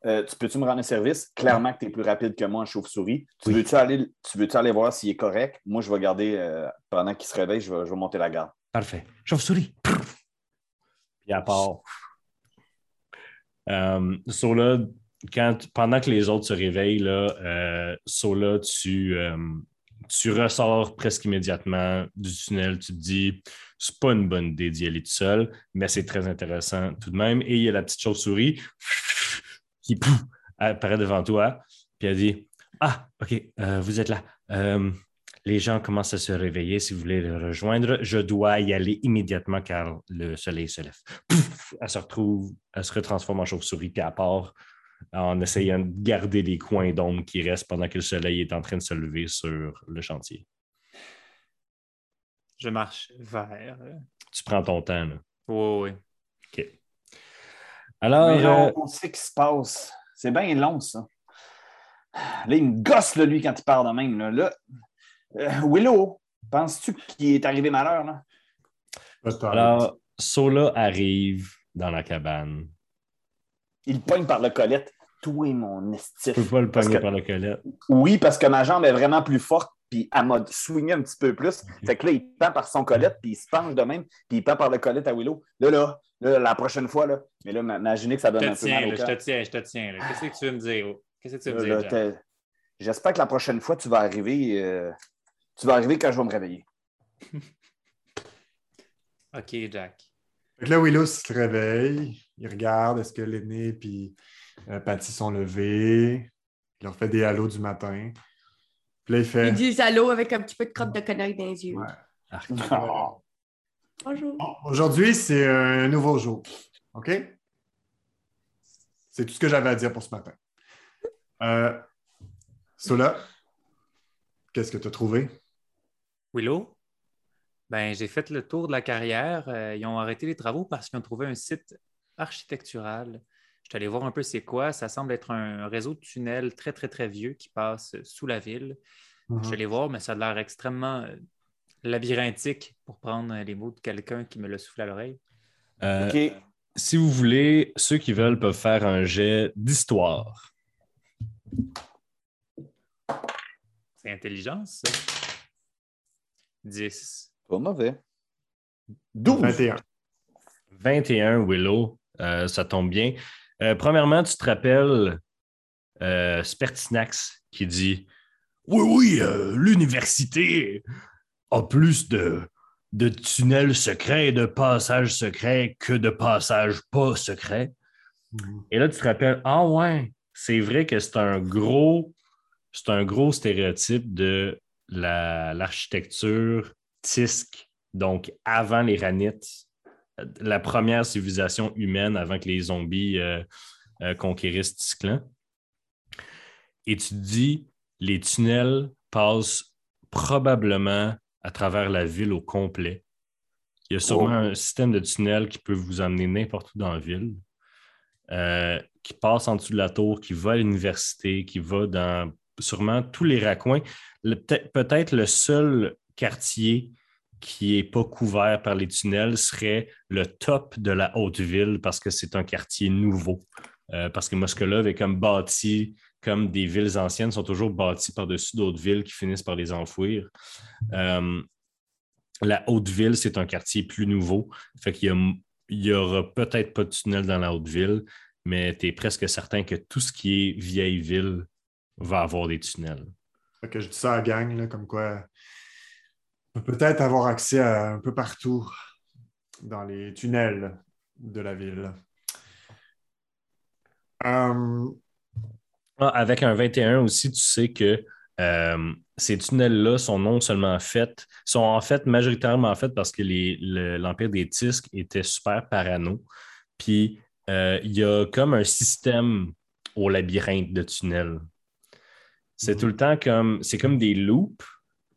euh, tu peux-tu me rendre un service? Clairement que tu es plus rapide que moi en chauve-souris. Tu Oui. veux-tu aller, tu veux aller voir s'il est correct? Moi, je vais garder, euh, pendant qu'il se réveille, je vais, je vais monter la garde. Parfait. Chauve-souris. Puis à part. Euh, Sola, quand, pendant que les autres se réveillent, là, euh, Sola, tu, euh, tu ressors presque immédiatement du tunnel. Tu te dis, c'est pas une bonne idée d'y aller tout seul, mais c'est très intéressant tout de même. Et il y a la petite chauve-souris qui pouf, apparaît devant toi. Puis elle dit Ah, OK, euh, vous êtes là. Les gens commencent à se réveiller. Si vous voulez les rejoindre, je dois y aller immédiatement car le soleil se lève. Pouf! Elle se retrouve, elle se retransforme en chauve-souris, puis elle part en essayant de garder les coins d'ombre qui restent pendant que le soleil est en train de se lever sur le chantier. Je marche vers. euh, Tu prends ton temps. Là. Oui, oui. OK. Alors, Mais euh, on, on sait qu'il se passe. C'est bien long, ça. Là, il me gosse, là, lui, quand il part de même. Là, Là, euh, Willow, penses-tu qu'il est arrivé malheur? Là? Alors, Sola arrive dans la cabane. Il pogne par le colette. Toi, mon estif. Tu peux pas le pogner que- par le collet. Oui, parce que ma jambe est vraiment plus forte, puis elle m'a swingé un petit peu plus. Fait que là, il pend par son colette, puis il se penche de même, puis il pend par le colette à Willow. Là, là, là, la prochaine fois, là. Mais là, ma- imaginez que ça Je donne un te peu tiens, mal là, je te tiens, je te tiens. Qu'est-ce que tu veux me dire? Qu'est-ce que tu veux me dire, J'espère que la prochaine fois, tu vas arriver. euh, Tu vas arriver quand je vais me réveiller. OK, Jack. Fait que là, Willow se réveille, il regarde est-ce que l'aîné et euh, Patty sont levés? Il leur fait des halos du matin. Puis là, il fait Ils disent allô avec un petit peu de crotte de connerie dans les yeux. Ouais. Bonjour. Bon, Aujourd'hui, c'est un nouveau jour. OK? C'est tout ce que j'avais à dire pour ce matin. Euh, Sola, qu'est-ce que tu as trouvé? Willow? Ben, j'ai fait le tour de la carrière. Euh, ils ont arrêté les travaux parce qu'ils ont trouvé un site architectural. Je suis allé voir un peu c'est quoi. Ça semble être un réseau de tunnels très, très, très vieux qui passe sous la ville. Je suis allé voir, mais ça a l'air extrêmement euh, labyrinthique pour prendre les mots de quelqu'un qui me l'a soufflé à l'oreille. Euh, OK. Si vous voulez, ceux qui veulent peuvent faire un jet d'histoire. C'est intelligence, ça. 10. Pas mauvais. 12. 21. 21, Willow, euh, ça tombe bien. Euh, premièrement, tu te rappelles euh, Spertinax qui dit Oui, oui, euh, l'université a plus de, de tunnels secrets et de passages secrets que de passages pas secrets. Et là, tu te rappelles, ah ouais, c'est vrai que c'est un gros, c'est un gros stéréotype de la- l'architecture tisque, donc avant les ranites, la première civilisation humaine avant que les zombies euh, euh, conquérissent Tisclan. Et tu te dis, les tunnels passent probablement à travers la ville au complet. Il y a sûrement Oh. un système de tunnels qui peut vous emmener n'importe où dans la ville, euh, qui passe en dessous de la tour, qui va à l'université, qui va dans sûrement tous les raccoins. Peut-être le seul quartier qui n'est pas couvert par les tunnels serait le top de la haute ville parce que c'est un quartier nouveau. Euh, parce que Moscolov est comme bâti, comme des villes anciennes sont toujours bâties par-dessus d'autres villes qui finissent par les enfouir. Euh, la haute ville, c'est un quartier plus nouveau. Fait qu'il y aura peut-être pas de tunnel dans la haute ville, mais tu es presque certain que tout ce qui est vieille ville va avoir des tunnels. Que je dis ça à gang, comme quoi on peut peut-être avoir accès un peu partout dans les tunnels de la ville. Euh, Ah, avec un 21 aussi, tu sais que euh, ces tunnels-là sont non seulement faits, sont en fait majoritairement faits parce que l'Empire des Tisques était super parano. Puis euh, il y a comme un système au labyrinthe de tunnels. C'est tout le temps comme, c'est comme des loops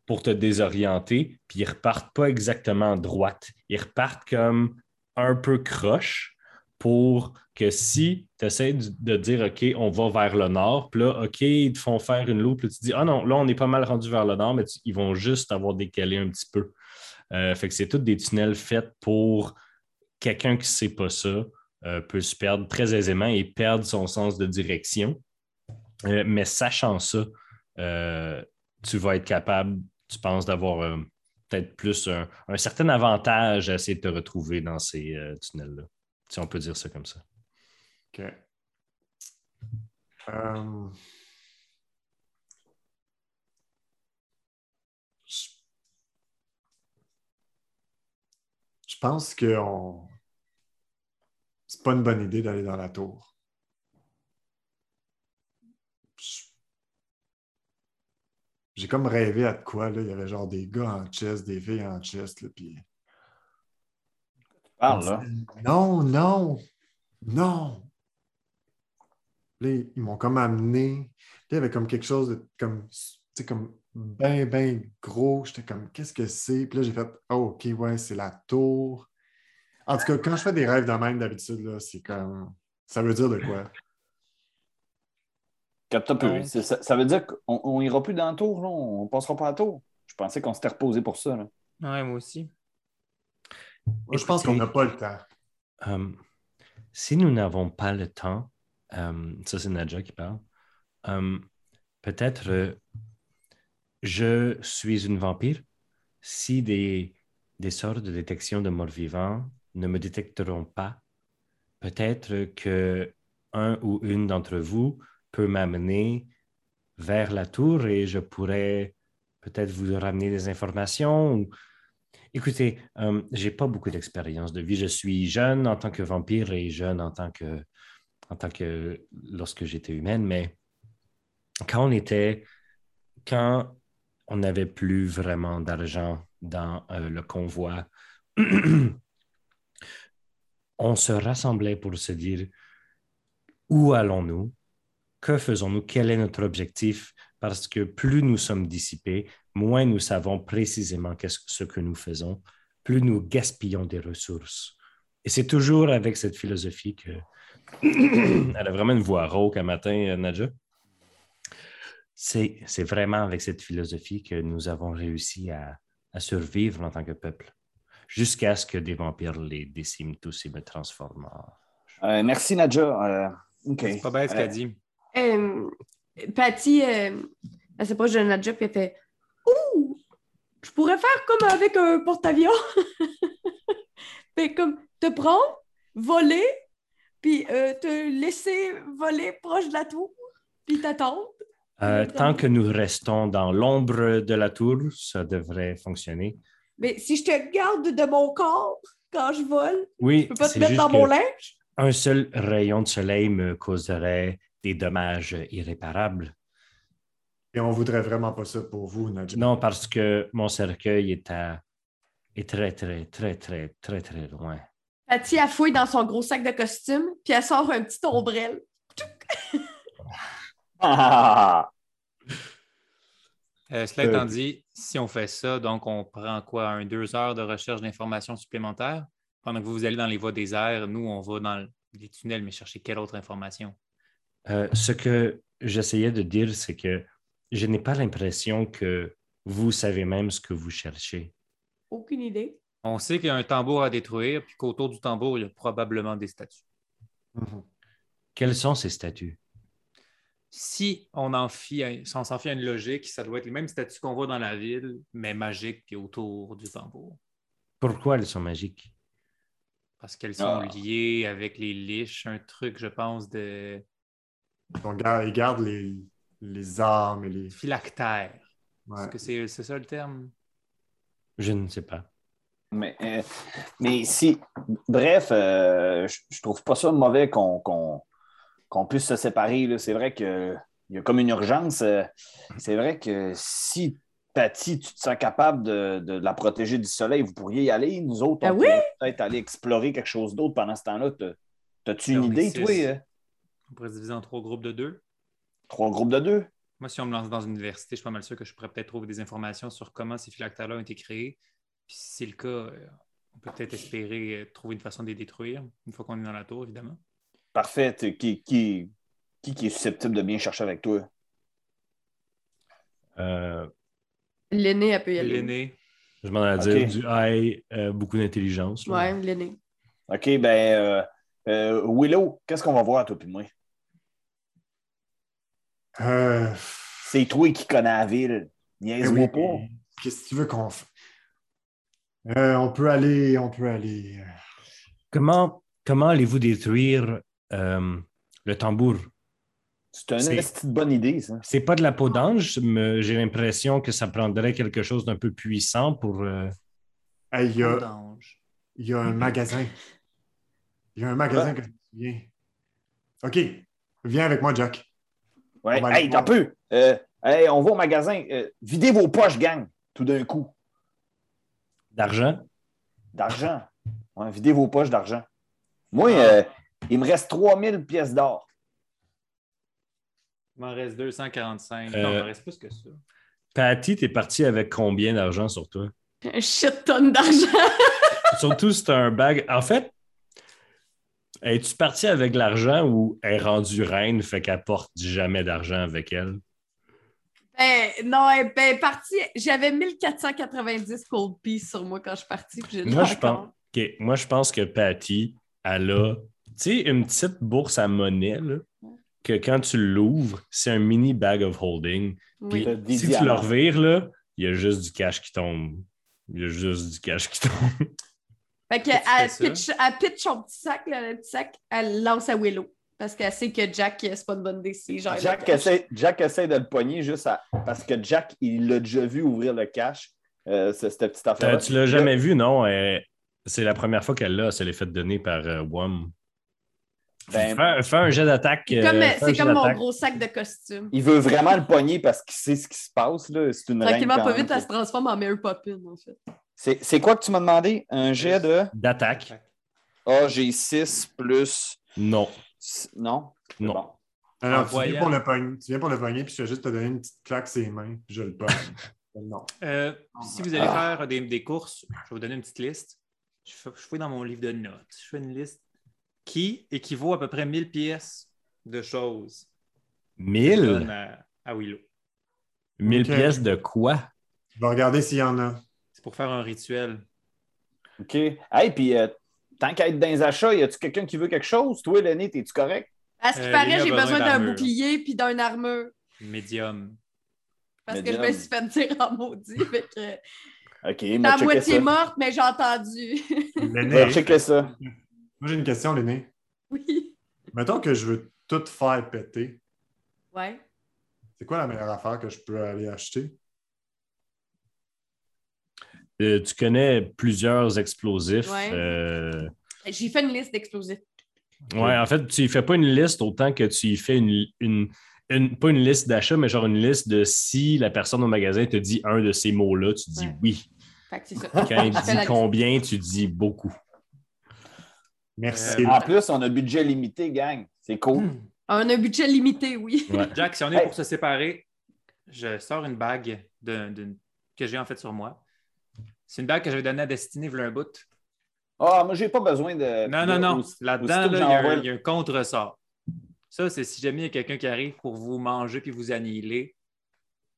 pour te désorienter, puis ils repartent pas exactement droite. Ils repartent comme un peu croche pour que si tu essaies de dire OK, on va vers le nord, puis là, OK, ils te font faire une loupe, puis tu dis Ah non, là, on est pas mal rendu vers le nord, mais ils vont juste avoir décalé un petit peu. Euh, fait que c'est tous des tunnels faits pour quelqu'un qui ne sait pas ça, euh, peut se perdre très aisément et perdre son sens de direction. Euh, mais sachant ça, euh, tu vas être capable, tu penses, d'avoir euh, peut-être plus un, certain avantage à essayer de te retrouver dans ces tunnels-là, si on peut dire ça comme ça. OK. Je je pense que on... c'est pas une bonne idée d'aller dans la tour. J'ai comme rêvé à de quoi, là. Il y avait genre des gars en chest, des filles en chest, là, puis... Parle, là. Non, non, non. Là, ils m'ont comme amené. Là, il y avait comme quelque chose de comme, tu sais, comme ben, ben gros. J'étais comme, qu'est-ce que c'est? Puis là, j'ai fait, oh, OK, ouais, c'est la tour. En tout cas, quand je fais des rêves de même d'habitude, là, c'est comme, ça veut dire de quoi? Capte un peu. Donc- C'est- Ça, ça veut dire qu'on on ira plus dans la tour, là? On passera pas à tour. Je pensais qu'on s'était reposé pour ça. Là. Ouais, moi aussi. Moi, je pense qu'on n'a pas le temps. Euh, si nous n'avons pas le temps, euh, ça c'est Nadja qui parle, euh, peut-être je suis une vampire. Si des, des sorts de détection de morts vivants ne me détecteront pas, peut-être que un ou une d'entre vous peut m'amener vers la tour et je pourrais peut-être vous ramener des informations ou Écoutez, euh, j'ai pas beaucoup d'expérience de vie. Je suis jeune en tant que vampire et jeune en tant que, en tant que lorsque j'étais humaine, mais quand on était, quand on n'avait plus vraiment d'argent dans euh, le convoi, on se rassemblait pour se dire où allons-nous, que faisons-nous, quel est notre objectif, parce que plus nous sommes dissipés, moins nous savons précisément qu'est-ce ce que nous faisons, plus nous gaspillons des ressources. Et c'est toujours avec cette philosophie que... Elle a vraiment une voix rauque un matin, euh, Nadja. C'est c'est vraiment avec cette philosophie que nous avons réussi à, à survivre en tant que peuple, jusqu'à ce que des vampires les déciment tous et me transforment en... Euh, merci, Nadja. Euh, OK. C'est pas bête ce Euh, qu'elle dit. Euh, Patty, euh, elle s'approche de Nadja puis elle fait Ouh, je pourrais faire comme avec un porte-avions. fait comme te prendre, voler, puis euh, te laisser voler proche de la tour, puis t'attendre. Euh, tant que nous restons dans l'ombre de la tour, ça devrait fonctionner. Mais si je te garde de mon corps quand je vole, Oui, je peux pas te mettre dans mon linge? un seul rayon de soleil me causerait des dommages irréparables. Et on voudrait vraiment pas ça pour vous, Nadja. Non, parce que mon cercueil est, à, est très, très, très, très, très, très loin. Patty, elle fouille dans son gros sac de costume, puis elle sort un petit ombrelle. Ah! Euh, cela Euh, étant dit, si on fait ça, donc on prend quoi, un deux heures de recherche d'informations supplémentaires? Pendant que vous, vous allez dans les voies des airs, nous, on va dans les tunnels, mais chercher quelle autre information? Euh, ce que j'essayais de dire, c'est que je n'ai pas l'impression que vous savez même ce que vous cherchez. Aucune idée. On sait qu'il y a un tambour à détruire, puis qu'autour du tambour, il y a probablement des statues. Mhm. Quels sont ces statuts? Si on en fit, un- si on s'en fait une logique, ça doit être les mêmes statues qu'on voit dans la ville, mais magiques puis autour du tambour. Pourquoi elles sont magiques? Parce qu'elles sont Ah. liées avec les liches, un truc, je pense, de On garde, ils gardent les, les armes et les. phylactère. Ouais. Est-ce que c'est c'est ça le terme? Je ne sais pas. Mais, euh, mais si. Bref, euh, je, je trouve pas ça mauvais qu'on qu'on- qu'on puisse se séparer. là. C'est vrai qu'il y a comme une urgence. Euh, C'est vrai que si, Patty, tu te sens capable de, de la protéger du soleil, vous pourriez y aller. Nous autres, on Ah oui? pourrait peut-être aller explorer quelque chose d'autre pendant ce temps-là. T'as- T'as-tu une On idée, toi? On pourrait se diviser en trois groupes de deux. Trois groupes de deux? Moi, si on me lance dans une université, je suis pas mal sûr que je pourrais peut-être trouver des informations sur comment ces phylactères-là ont été créés. Puis si c'est le cas, euh, on peut peut-être espérer euh, trouver une façon de les détruire, une fois qu'on est dans la tour, évidemment. Parfait. Qui, qui, qui, qui est susceptible de bien chercher avec toi? Euh, L'aîné, elle peut y aller. L'aîné, je m'en ai Ok. dire du high, euh, beaucoup d'intelligence. Ouais, l'aîné. OK, ben, euh, Euh, Willow, qu'est-ce qu'on va voir, toi puis moi? Euh, C'est toi qui connais la ville. eh Niaise-moi oui, pas. Qu'est-ce que tu veux qu'on fasse? Euh, on peut aller, on peut aller. euh, Comment, comment allez-vous détruire euh, le tambour? C'est une de bonne idée, ça. C'est pas de la peau d'ange, mais j'ai l'impression que ça prendrait quelque chose d'un peu puissant pour. euh, hey, Il y, a, D'ange. il y a un magasin. Il y a un magasin que je me souviens. OK. Viens avec moi, Jack. Ouais. Hey, t'as peu. Euh, hey, on va au magasin. Euh, videz vos poches, gang, tout d'un coup. d'argent? D'argent. Ouais, videz vos poches d'argent. Moi, euh, il me reste 3000 pièces d'or. Il m'en reste 245. Euh, Non, il m'en reste plus que ça. Patty, t'es parti avec combien d'argent sur toi? Un shit tonne d'argent. Surtout, c'est un bag. En fait, es-tu parti avec l'argent ou est rendue reine, fait qu'elle porte jamais d'argent avec elle? Ben, non, elle ben, parti. J'avais 1490 cold peace sur moi quand je suis partie. puis j'ai Moi, je pense, Moi, je pense que Patty, elle a, tu sais, une petite bourse à monnaie, là, que quand tu l'ouvres, c'est un mini bag of holding. Oui. Si tu le revires, là, il y a juste du cash qui tombe. Il y a juste du cash qui tombe. Fait ça? pitch, elle pitch son petit sac, là, le petit sac, elle lance à Willow. Parce qu'elle sait que Jack, c'est pas une bonne le Jack essaie, Jack essaie de le pogner juste à- parce que Jack, il l'a déjà vu ouvrir le cash, euh, ce- cette petite affaire. Euh, tu l'as jamais vu, non? Euh, c'est la première fois qu'elle l'a. Ça l'est fait donner par euh, Wom. Ben, fais, fais un jet d'attaque. C'est euh, comme, c'est comme mon gros sac de costume. Il veut vraiment le pogner parce qu'il sait ce qui se passe. là. C'est une reine Tranquillement, pas vite, elle se transforme en Mary Poppins, en fait. C'est c'est quoi que tu m'as demandé? Un jet de? D'attaque? Ah, j'ai 6 plus. Non. Non? Non. bon. Alors, tu, viens pour le pogner, tu viens pour le pogner, puis je vais juste te donner une petite claque ses mains, puis je le pogne. non. Euh, si vous allez faire des, des courses, je vais vous donner une petite liste. Je fais, je fais dans mon livre de notes. Je fais une liste qui équivaut à peu près 1000 pièces de choses. Je donne 1000? À, à Willow. 1000 Ok. pièces de quoi? Je vais regarder s'il y en a. C'est pour faire un rituel. OK. Hey, puis euh, tant qu'à être dans les achats, y a-tu quelqu'un qui veut quelque chose? Toi, Lenny, es-tu correct? À ce qui Euh, paraît, j'ai besoin besoin d'un bouclier puis d'un armure. Médium. Parce que je me suis fait dire en maudit. Fait que, OK, t'es m'a à checké moitié ça. morte, mais j'ai entendu. Va checker ça. moi j'ai une question, l'aîné. oui. Mettons que je veux tout faire péter. Ouais. C'est quoi la meilleure affaire que je peux aller acheter? Euh, tu connais plusieurs explosifs. Ouais. euh, J'ai fait une liste d'explosifs. Ouais, en fait, tu y fais pas une liste autant que tu y fais une, une- une- pas une liste d'achat, mais genre une liste de si la personne au magasin te dit un de ces mots-là, tu dis Ouais. oui. Fait que c'est ça. Quand il dit combien, tu dis beaucoup. Merci. Euh, En plus, on a budget limité, gang. C'est cool. On a un budget limité, oui. Ouais. Jack, si on est Hey. pour se séparer, je sors une bague de- de- que j'ai en fait sur moi. C'est une bague que j'avais donnée à Destinée v'là un bout. Ah, moi, j'ai pas besoin de. Non, non, non. Là-dedans, là, il y, a un- le- il y a un contre-sort. Ça, c'est si jamais il y a quelqu'un qui arrive pour vous manger puis vous annihiler,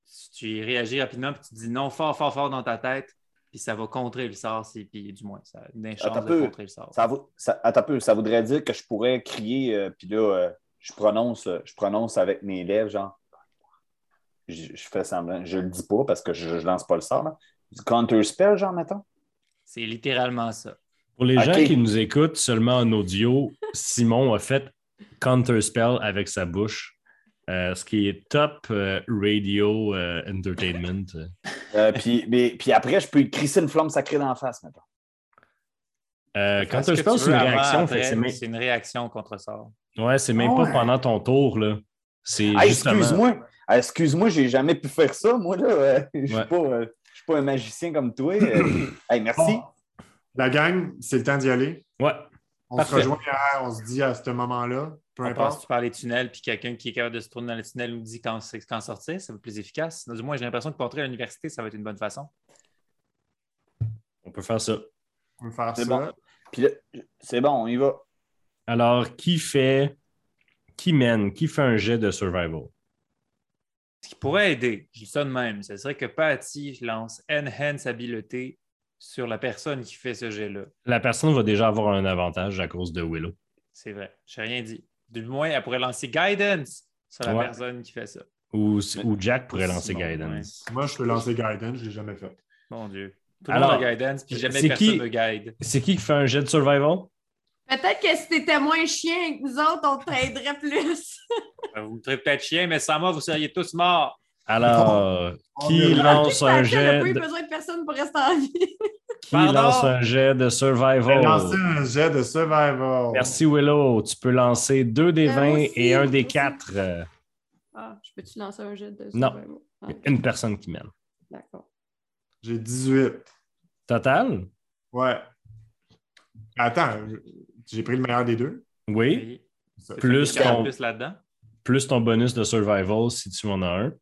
si tu y réagis rapidement puis tu dis non fort, fort, fort dans ta tête, puis ça va contrer le sort, c'est- puis du moins, ça a une chance de peu. contrer le sort. Ça, vaut- ça, attends un peu, ça voudrait dire que je pourrais crier, euh, puis là, euh, je, prononce, euh, je prononce avec mes lèvres, genre. Je, je fais semblant. Je le dis pas parce que je, je lance pas le sort. Là. Du counter spell, genre, mettons? C'est littéralement ça. Pour les gens qui nous écoutent seulement en audio, Simon a fait Counterspell avec sa bouche, euh, ce qui est top euh, radio euh, entertainment. Euh, puis, mais, puis après, je peux crisser une flamme sacrée d'en face. Euh, que Counterspell, tu c'est une réaction. c'est même- une réaction contre sort. Ouais, c'est même pas ouais. pendant ton tour. là. C'est Hey, justement- excuse-moi. Excuse-moi, j'ai jamais pu faire ça, moi, là. Je suis Ouais. pas, euh, pas un magicien comme toi. Euh, hey, merci. Bon. La gang, c'est le temps d'y aller. Ouais. On Parfait. se rejoint à- on se dit à ce moment-là, peu On passe importe. par les tunnels, puis quelqu'un qui est capable de se tourner dans le tunnel nous dit quand, c'est- quand sortir, ça va être plus efficace. Du moins, j'ai l'impression que pour entrer à l'université, ça va être une bonne façon. On peut faire ça. On peut faire C'est ça. bon. Puis là, c'est bon, on y va. Alors, qui fait. Qui mène? Qui fait un jet de survival? Ce qui pourrait aider, je dis ça de même, ce serait que Patty lance Enhance habileté sur la personne qui fait ce jet-là. La personne va déjà avoir un avantage à cause de Willow. C'est vrai. J'ai rien dit. Du moins, elle pourrait lancer Guidance sur la Ouais. personne qui fait ça. Ou, ou Jack pourrait lancer Guidance. Moi, je peux lancer Guidance, je l'ai jamais fait. Mon Dieu. Tout le Alors, monde a Guidance, puis jamais c'est personne qui- ne guide. C'est qui qui fait un jet de survival? Peut-être que si t'étais moins chien que nous autres, on t'aiderait plus. Euh, Vous me traitez peut-être chien, mais sans moi, vous seriez tous morts. Alors, qui Oh, lance un a jet pas eu de, besoin de personne pour rester en vie. qui Pardon? lance un jet de Je vais survival? lancer un jet de survival. Merci Willow. Tu peux lancer 2 des Euh, 20 moi aussi, et un des aussi. 4. euh, Ah, je peux-tu lancer un jet de Non. survival? Ah, une personne qui mène. D'accord. J'ai 18. Total? Ouais. Attends, j'ai pris le meilleur des deux. Oui. Plus ton, plus plus ton bonus de survival si tu en as un.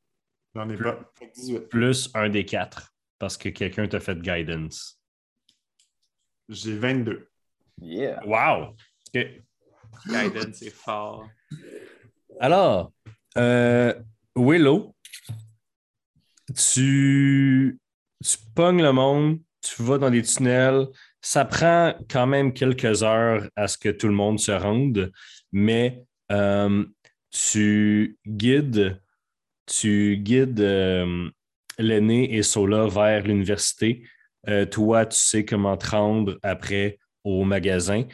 J'en ai pas. Que 18. Plus un des 4 parce que quelqu'un t'a fait guidance. J'ai 22. Yeah. Wow! Guidance, c'est fort. Alors, euh, Willow, tu, tu pognes le monde, tu vas dans des tunnels. Ça prend quand même quelques heures à ce que tout le monde se rende, mais euh, tu guides, tu guides euh, l'aîné et Sola vers l'université. Euh, toi, tu sais comment te rendre après au magasin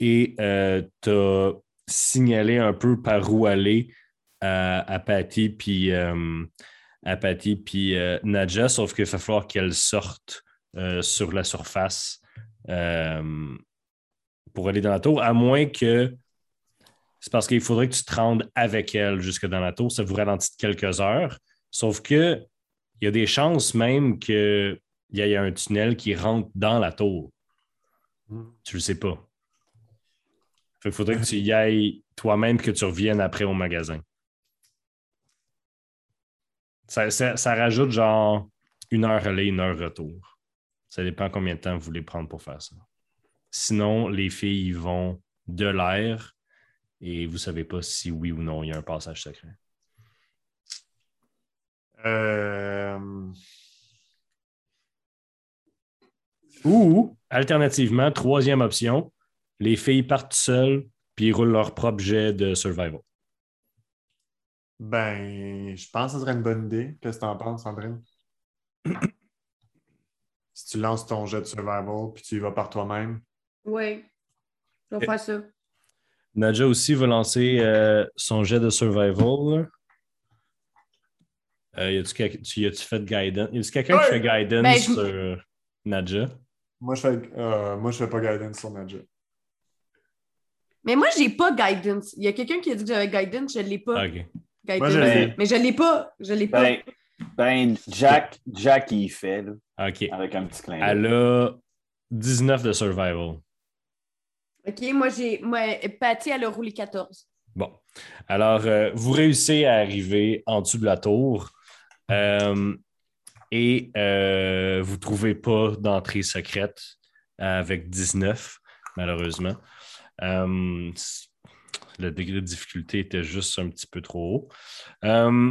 et tu as signalé un peu par où aller à, Patty puis à Patty puis Nadja, sauf qu'il va falloir qu'elle sorte sur la surface euh, pour aller dans la tour, à moins que c'est parce qu'il faudrait que tu te rendes avec elle jusque dans la tour. Ça vous ralentit de quelques heures. Sauf que il y a des chances même qu'il y ait un tunnel qui rentre dans la tour. Tu le sais pas. Fait qu'il faudrait que tu y ailles toi-même que tu reviennes après au magasin. Ça, ça- ça rajoute genre une heure aller, une heure retour. Ça dépend combien de temps vous voulez prendre pour faire ça. Sinon, les filles y vont de l'air et vous ne savez pas si oui ou non il y a un passage secret. Euh... Ou, alternativement, troisième option, les filles partent seules puis ils roulent leur propre jet de survival. Ben, je pense que ce serait une bonne idée. Qu'est-ce que t'en penses, Sandrine? si tu lances ton jet de survival puis tu y vas par toi-même. Oui. Je vais Et- faire ça. Nadja aussi va lancer euh, son jet de survival. Euh, y a-tu quel- tu y as-tu fait guidance? Y a-tu quelqu'un qui fait guidance Ben, je- sur Nadja? Moi, je fais, euh, moi, je fais pas guidance sur Nadja. Mais moi, j'ai pas guidance. Il y a quelqu'un qui a dit que j'avais guidance, je l'ai pas. Ah, OK. Guidance. Moi, je l'ai. Mais je l'ai pas. Je l'ai pas. Ben, ben, Jack, Jack, il fait, là, OK. avec un petit clin d'œil. Elle a 19 de survival. OK, moi, j'ai. Moi, Patty, elle a roulé 14. Bon. Alors, euh, vous réussissez à arriver en dessous de la tour euh, et euh, vous ne trouvez pas d'entrée secrète avec 19, malheureusement. Euh, le degré de difficulté était juste un petit peu trop haut.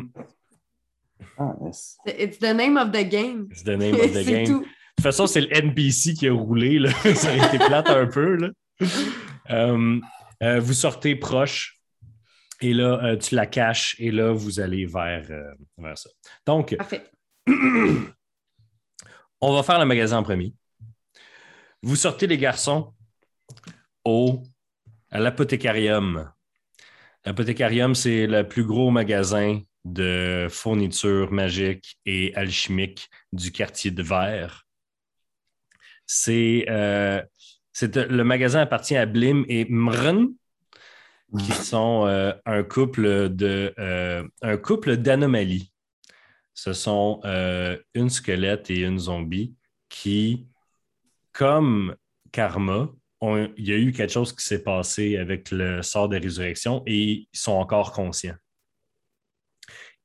Ah, yes. It's the name of the game. it's the name of the game. tout. De toute façon, c'est le NPC qui a roulé. Là. Ça a été plate un peu. Là. Euh, euh, vous sortez proche et là, euh, tu la caches et là, vous allez vers, euh, vers ça. Donc, Parfait. on va faire le magasin en premier. Vous sortez les garçons au, à l'apothécarium. L'apothécarium, c'est le plus gros magasin de fournitures magiques et alchimiques du quartier de Verre. C'est, euh, c'est- le magasin appartient à Blim et Mrn, qui sont euh, un couple de euh, un couple d'anomalies. Ce sont euh, une squelette et une zombie qui, comme Karma, ont- il y a eu quelque chose qui s'est passé avec le sort de résurrection et ils sont encore conscients.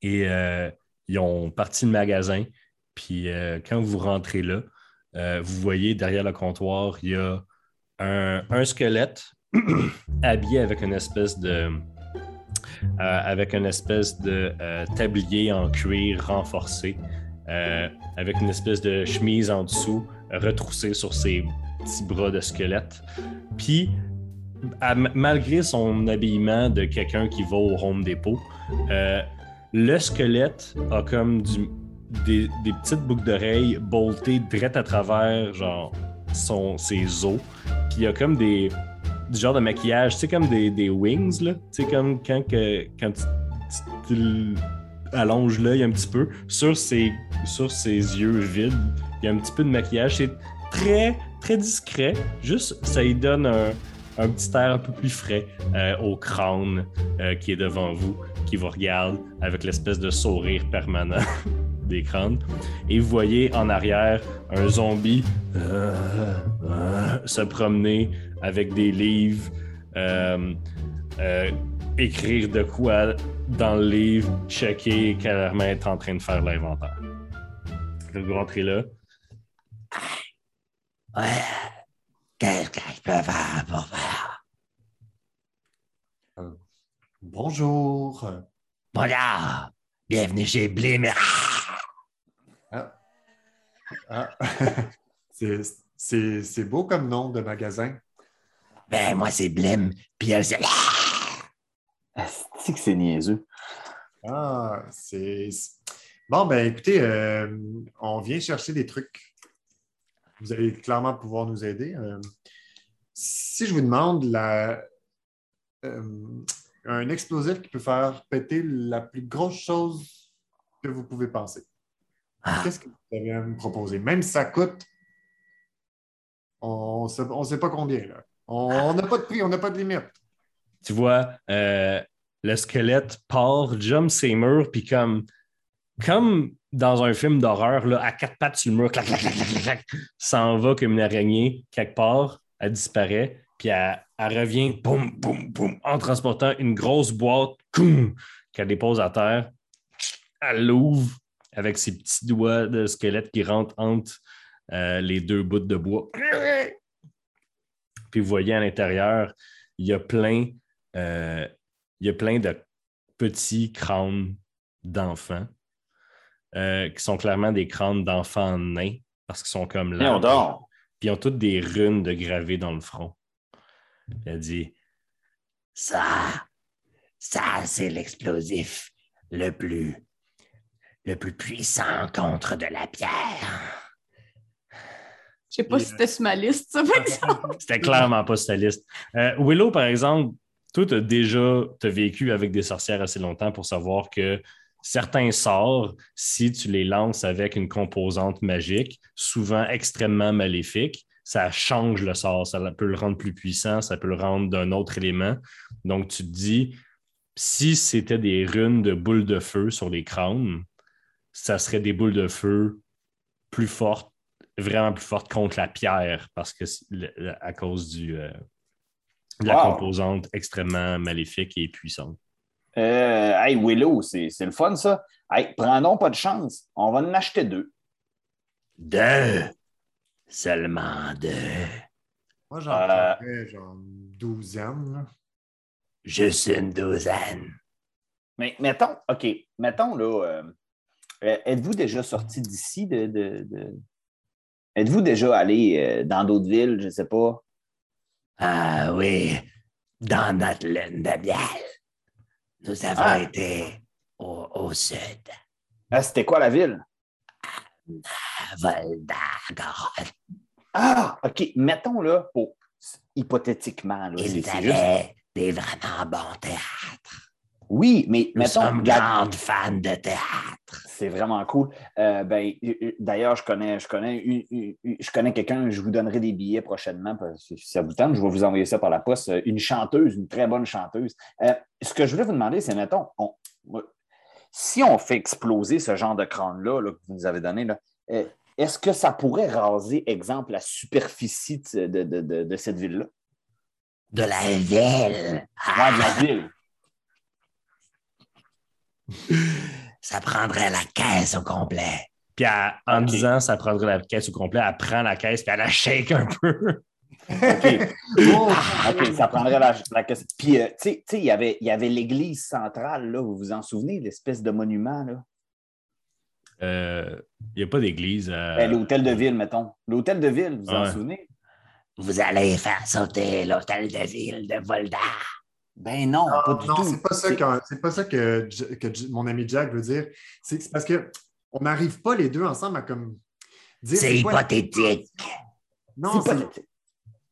Et euh, ils ont parti le magasin. Puis euh, quand vous rentrez là, euh, vous voyez derrière le comptoir, il y a un, squelette habillé avec une espèce de avec une espèce de tablier en cuir renforcé, avec une espèce de chemise en dessous, retroussée sur ses petits bras de squelette. Puis malgré son habillement de quelqu'un qui va au Home Depot, le squelette a comme du, des, petites boucles d'oreilles boltées direct à travers genre son, ses os. Puis il y a comme des du genre de maquillage, tu sais comme des, des wings là, tu sais comme quand que quand tu, tu- tu allonges l'œil un petit peu sur ses sur ses yeux vides, il y a un petit peu de maquillage, c'est très très discret, juste ça lui donne un un petit air un peu plus frais euh, au crâne euh, qui est devant vous, qui vous regarde avec l'espèce de sourire permanent des crânes. Et vous voyez en arrière un zombie euh, se promener avec des livres, écrire de quoi dans le livre, checker clairement être en train de faire l'inventaire. Vous rentrez là. Ouais. Qu'est-ce que je peux faire pour faire? Bonjour. Voilà. Bienvenue chez Blim. Ah. c'est, c'est, c'est beau comme nom de magasin. Ben, moi, c'est Blim. Puis elle, c'est. Asti que c'est niaiseux? Ah, c'est. Bon, ben écoutez, euh, on vient chercher des trucs. Vous allez clairement pouvoir nous aider. Euh, si je vous demande la, euh, un explosif qui peut faire péter la plus grosse chose que vous pouvez penser, Ah, qu'est-ce que vous à me proposer? Même si ça coûte, on ne sait pas combien. Là. On n'a pas de prix, on n'a pas de limite. tu vois euh, le squelette part, jump ses murs, puis comme, comme dans un film d'horreur, à quatre pattes sur le mur, clac, clac, clac, clac, clac, s'en va comme une araignée quelque part, elle disparaît, puis elle, revient, boum, boum, boum, en transportant une grosse boîte, qu'elle dépose à terre. Elle l'ouvre avec ses petits doigts de squelette qui rentrent entre euh, les deux bouts de bois. Puis vous voyez à l'intérieur, il y a plein euh, il y a plein de petits crânes d'enfants euh, qui sont clairement des crânes d'enfants nains parce qu'ils sont comme là. dort. Puis ils ont toutes des runes de gravées dans le front. Elle dit ça, ça, c'est l'explosif le plus, le plus puissant contre de la pierre. Je sais pas si c'était sur ma liste, ça, par exemple. C'était clairement pas sur ta liste. Euh, Willow, par exemple, toi, tu as déjà t'as vécu avec des sorcières assez longtemps pour savoir que certains sorts, si tu les lances avec une composante magique, souvent extrêmement maléfique, ça change le sort. Ça peut le rendre plus puissant, ça peut le rendre d'un autre élément. Donc, tu te dis, si c'était des runes de boules de feu sur les crânes, ça serait des boules de feu plus fortes vraiment plus forte contre la pierre parce que à cause du, euh, de la Wow. composante extrêmement maléfique et puissante. Euh, hey, Willow, c'est c'est le fun, ça. Hey, prends pas de chance. On va en acheter deux. Deux. Seulement deux. Moi, j'en Euh, prendrais genre une douzaine. là. Juste une douzaine. Mais mettons, OK, mettons là, euh, êtes-vous déjà sorti d'ici de. de- de- Êtes-vous déjà allé euh, dans d'autres villes, je ne sais pas? Ah oui, dans notre lune de miel. Nous avons Ah. été au, au sud, Ah, C'était quoi la ville? Voldagorod. Ah, OK, mettons là, pour- hypothétiquement, là, Ils c'est juste. avaient des vraiment bons théâtres. Oui, mais Nous mettons, sommes la- grandes fans de théâtre. C'est vraiment cool. Euh, ben, D'ailleurs, je connais, je connais, une- une- une- je connais quelqu'un, je vous donnerai des billets prochainement, parce que si ça vous tente, je vais vous envoyer ça par la poste. Euh, Une chanteuse, une très bonne chanteuse. Euh, ce que je voulais vous demander, c'est, mettons, on- si on fait exploser ce genre de crâne-là là, que vous nous avez donné, là, est-ce que ça pourrait raser, exemple, la superficie de, de- de- cette ville-là? De la ville. Ouais, de la ville. Ça prendrait la caisse au complet. Puis elle- en Ok. disant ça prendrait la caisse au complet, elle prend la caisse puis elle la shake un peu. OK. OK, ça prendrait la, la question. Puis, euh, tu sais- tu sais, il y avait- il y avait l'église centrale, là, vous vous en souvenez, l'espèce de monument, là? Euh, Il n'y a pas d'église. à- Ben, L'hôtel de ville, mettons. L'hôtel de ville, vous vous en Ouais. souvenez? vous allez faire sauter l'hôtel de ville de Volda. Ben non, pas du non, tout. c'est pas ça, que, c'est pas ça que, J- que J- mon ami Jack veut dire. C'est c'est parce que on n'arrive pas les deux ensemble à comme dire. C'est hypothétique. Non, C'est pas-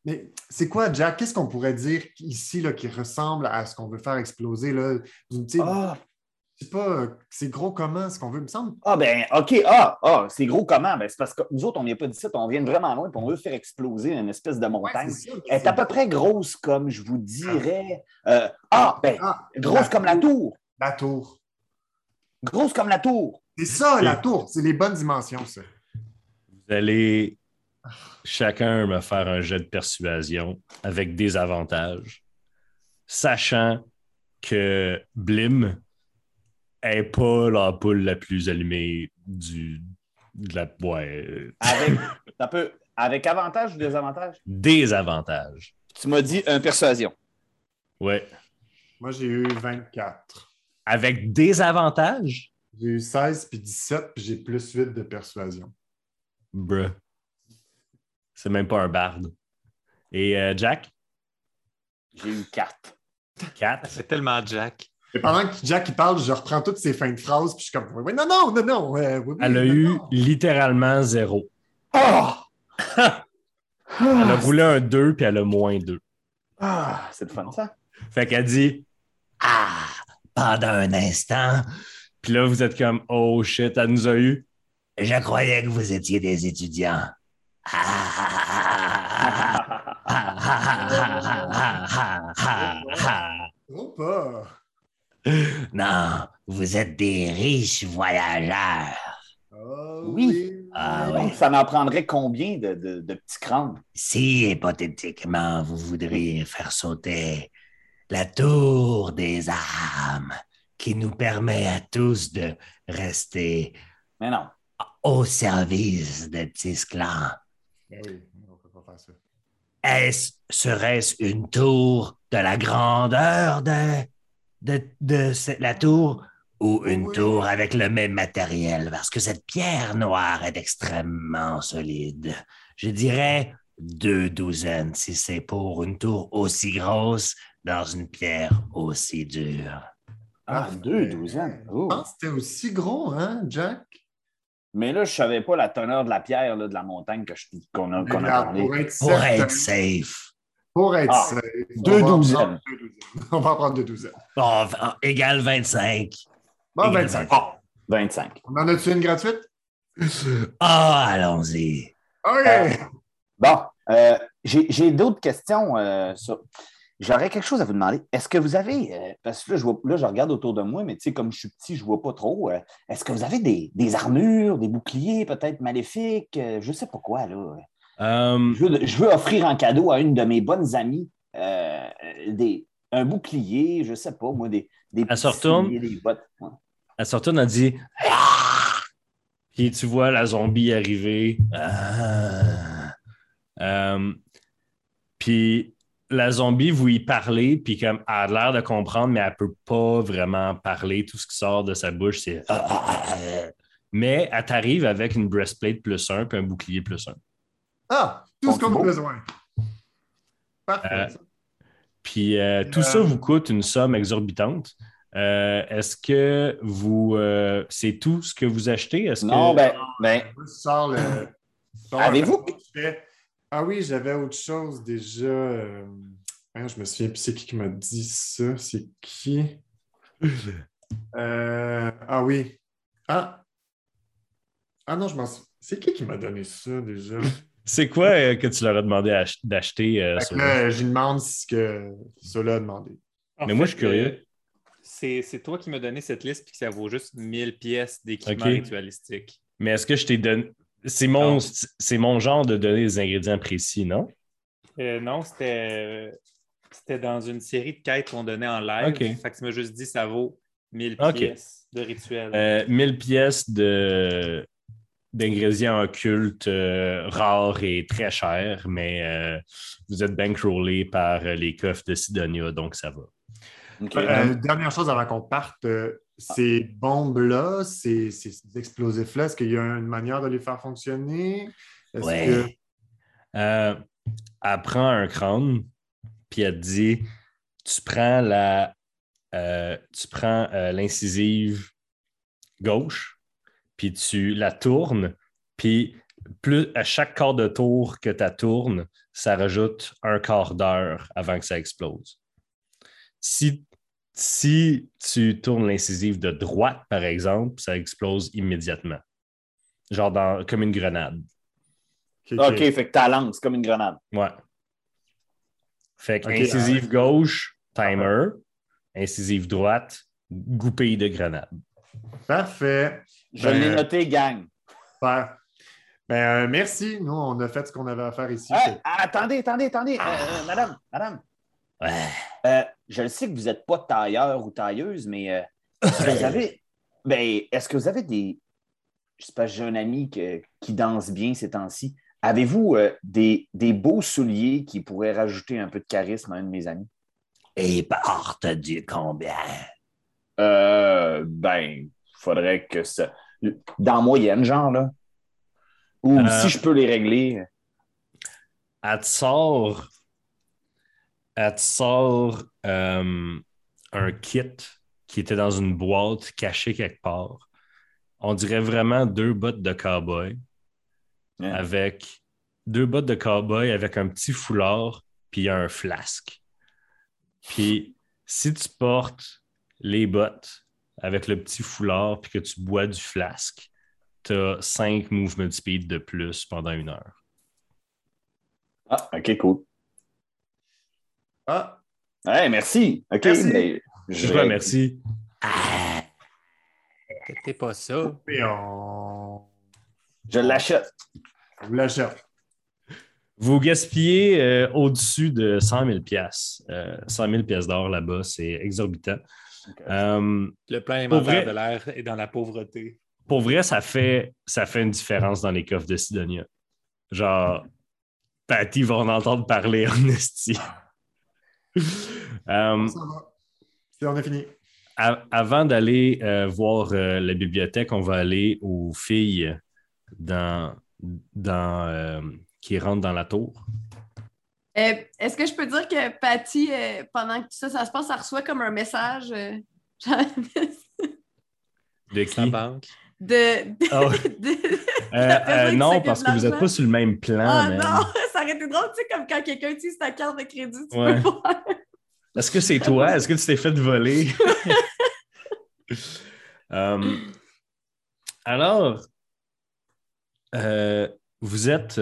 mais c'est quoi, Jack? Qu'est-ce qu'on pourrait dire ici là, qui ressemble à ce qu'on veut faire exploser? Là? Tu sais, Ah, sais pas, euh, c'est gros comment ce qu'on veut, il me semble. ah, ben, OK. Ah, ah c'est gros comment? Ben, c'est parce que nous autres, on n'est pas d'ici, on vient de vraiment loin, puis on veut faire exploser une espèce de montagne. Elle est à peu près grosse comme, je vous dirais. euh, ah, ben, Ah, grosse la comme la tour. La tour. Grosse comme la tour. C'est ça, la tour. C'est les bonnes dimensions, ça. Vous allez chacun me faire un jet de persuasion avec des avantages, sachant que Blim n'est pas la poule la plus allumée du, de la. Ouais, Avec, un peu, avec avantage ou désavantage? des avantages. Tu m'as dit un persuasion. Ouais. Moi, j'ai eu 24. Avec des avantages? J'ai eu 16 puis 17, puis j'ai plus 8 de persuasion. Bruh. C'est même pas un barde. Et euh, Jack? J'ai eu 4. 4. C'est tellement Jack. Et pendant que Jack parle, je reprends toutes ses fins de phrase, puis je suis comme, oui, non, non, non, non. Elle a eu littéralement zéro. Oh! elle a voulu un 2, puis elle a moins 2. Ah, c'est le fun, ça. Fait qu'elle dit, ah, pendant un instant. Puis là, vous êtes comme, oh shit, elle nous a eu. Je croyais que vous étiez des étudiants. Ah, ah, ah, Non, vous êtes des riches voyageurs. Ah, Oui. Ah, Donc, ça m'en prendrait combien de, de- de petits crânes? Si hypothétiquement vous voudriez faire sauter la tour des âmes qui nous permet à tous de rester Mais non. au service de Tisclan, Ben oui, on peut pas faire ça. est-ce, serait-ce une tour de la grandeur de, de, la tour? Ou une Oui. tour avec le même matériel? Parce que cette pierre noire est extrêmement solide. Je dirais deux douzaines si c'est pour une tour aussi grosse dans une pierre aussi dure. Ah, deux douzaines. Oh. Je pense que c'était aussi gros, hein, Jack? Mais là, je ne savais pas la teneur de la pierre là, de la montagne que je- qu'on a, qu'on a parlé. pour être Pour être safe. Pour être Ah, safe, deux on va en douzaines. prendre deux douzaines. On va en prendre deux douzaines. Bon, v- égal 25. Bon, Égal 25. 25. On en a-tu une gratuite? Ah, allons-y. OK! Bon, euh, j'ai j'ai d'autres questions. euh, sur- J'aurais quelque chose à vous demander. Est-ce que vous avez, euh, parce que là je, vois, là, je regarde autour de moi, mais tu sais, comme je suis petit, je ne vois pas trop. euh, Est-ce que vous avez des, des armures, des boucliers peut-être maléfiques? euh, je ne sais pas quoi, là. Euh, Je veux, je veux offrir en cadeau à une de mes bonnes amies euh, des, un bouclier, je ne sais pas, moi, des, des Elle se retourne. des bottes. ouais. elle se retourne, elle dit Puis tu vois la zombie arriver. Ah. Euh, puis la zombie, vous y parlez, puis comme elle a l'air de comprendre, mais elle peut pas vraiment parler. Tout ce qui sort de sa bouche, c'est. Ah, ah, ah, ah. Mais elle t'arrive avec une breastplate plus un, puis un bouclier plus un. Ah, tout ce qu'on a besoin. Parfait. Euh, Puis euh, tout Euh, ça vous coûte une somme exorbitante. Euh, Est-ce que vous. euh, c'est tout ce que vous achetez? Est-ce Non, que... ben, ben, Moi, je sors le. je sors Avez-vous- Ah oui, j'avais autre chose déjà. euh, hein, je me souviens plus c'est qui qui m'a dit ça. C'est qui? Euh, Ah oui. Ah. Ah non, je m'en souviens. C'est qui qui m'a donné ça déjà? C'est quoi euh, que tu leur as demandé ach- d'acheter? euh, là, je lui demande ce que cela a demandé. En Mais moi, je suis curieux. euh, c'est c'est toi qui m'as donné cette liste puis que ça vaut juste 1000 pièces d'équipement Ok. ritualistique. Mais est-ce que je t'ai donné. C'est mon, mon genre de donner des ingrédients précis, non? Euh, non, c'était c'était dans une série de quêtes qu'on donnait en live. Ok. Fait que tu m'as juste dit ça vaut 1000 Ok. pièces de rituel. Euh, 1000 pièces de, d'ingrédients occultes euh, rares et très chers, mais euh, vous êtes bankrollé par euh, les coffres de Sidonia, donc ça va. Euh, dernière chose avant qu'on parte, euh, ces bombes-là, ces, ces explosifs-là, est-ce qu'il y a une manière de les faire fonctionner? Est-ce Ouais. que- Euh, elle prend un crâne, puis elle te dit tu prends la euh, tu prends euh, l'incisive gauche, puis tu la tournes, puis plus à chaque quart de tour que tu tournes, ça rajoute un quart d'heure avant que ça explose. Si, si tu tournes l'incisive de droite, par exemple, ça explose immédiatement. Genre dans, comme une grenade. Ok, OK, ok. fait que ta langue, c'est comme une grenade. Ouais. Fait que incisive gauche, timer. Incisive droite, goupille de grenade. Parfait. Je Ben, l'ai noté, gang. Super. Ben, euh, merci. Nous, on a fait ce qu'on avait à faire ici. Attendez, attendez, attendez. Euh, euh, madame, madame. Ouais. Je le sais que vous n'êtes pas tailleur ou tailleuse, mais vous avez. Ben, est-ce que vous avez des. Je sais pas, j'ai un ami que- qui danse bien ces temps-ci. Avez-vous des, des beaux souliers qui pourraient rajouter un peu de charisme à un de mes amis? Et porte du combien? Euh, ben, faudrait que ça. Dans la moyenne, genre, là. Ou Euh, si je peux les régler. Elle te sort, elle te sort euh, un kit qui était dans une boîte cachée quelque part. On dirait vraiment deux bottes de cowboy avec deux bottes de cowboy avec un petit foulard puis un flasque. Puis si tu portes les bottes avec le petit foulard puis que tu bois du flasque, tu as cinq movement speed de plus pendant une heure. Ah, OK, cool. Ah, Ouais, merci. OK, Merci. ben, Je te remercie. Ah, T'es pas ça. on, Je l'achète. vous l'achète. Vous gaspillez euh, au-dessus de 100 000 piastres. Euh, 100 000 piastres d'or là-bas, c'est exorbitant. Euh, Le plein Pour inventaire vrai- de l'air est dans la pauvreté. pour vrai, ça fait, ça fait une différence dans les coffres de Sidonia. Genre, Patty va en entendre parler en esti. Euh, Ça va. C'est- on a fini. avant d'aller euh, voir euh, la bibliothèque, on va aller aux filles dans, dans, euh, qui rentrent dans la tour. Euh, Est-ce que je peux dire que Patty, euh, pendant que ça, ça se passe, ça reçoit comme un message euh, genre, De qui? banque. de. de- Ah de- Euh, euh, non, parce que vous n'êtes pas sur le même plan. Ah non, ça aurait été drôle, tu sais, comme quand quelqu'un utilise ta carte de crédit, tu Ouais. peux voir. Est-ce que c'est toi? Est-ce que tu t'es fait voler? Alors, euh, vous êtes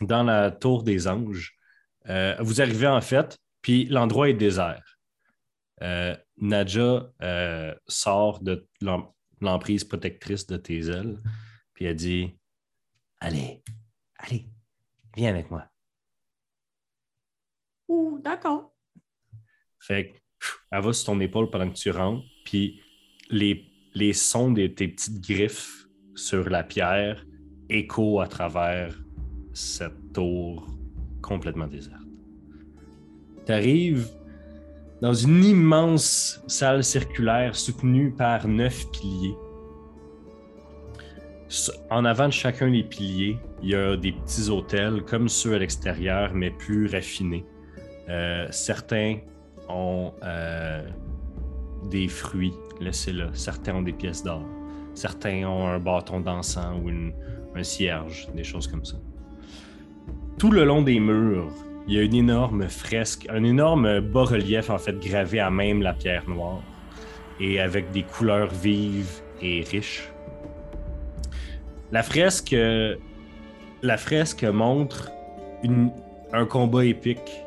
dans la tour des anges. Euh, vous arrivez en fait, puis l'endroit est désert. Euh, Nadja euh, sort de l'em- l'emprise protectrice de tes ailes, puis elle dit allez, allez, viens avec moi. Ouh, d'accord. Fait que, elle va sur ton épaule pendant que tu rentres, puis les, les sons de tes petites griffes sur la pierre écho à travers cette tour complètement déserte. Tu arrives dans une immense salle circulaire soutenue par neuf piliers. En avant de chacun des piliers, il y a des petits hôtels comme ceux à l'extérieur, mais plus raffinés. Euh, certains ont euh, des fruits, laissez-le. Certains ont des pièces d'or. Certains ont un bâton d'encens ou un cierge, des choses comme ça. Tout le long des murs, il y a une énorme fresque, un énorme bas-relief en fait gravé à même la pierre noire et avec des couleurs vives et riches. La fresque, euh, la fresque montre un combat épique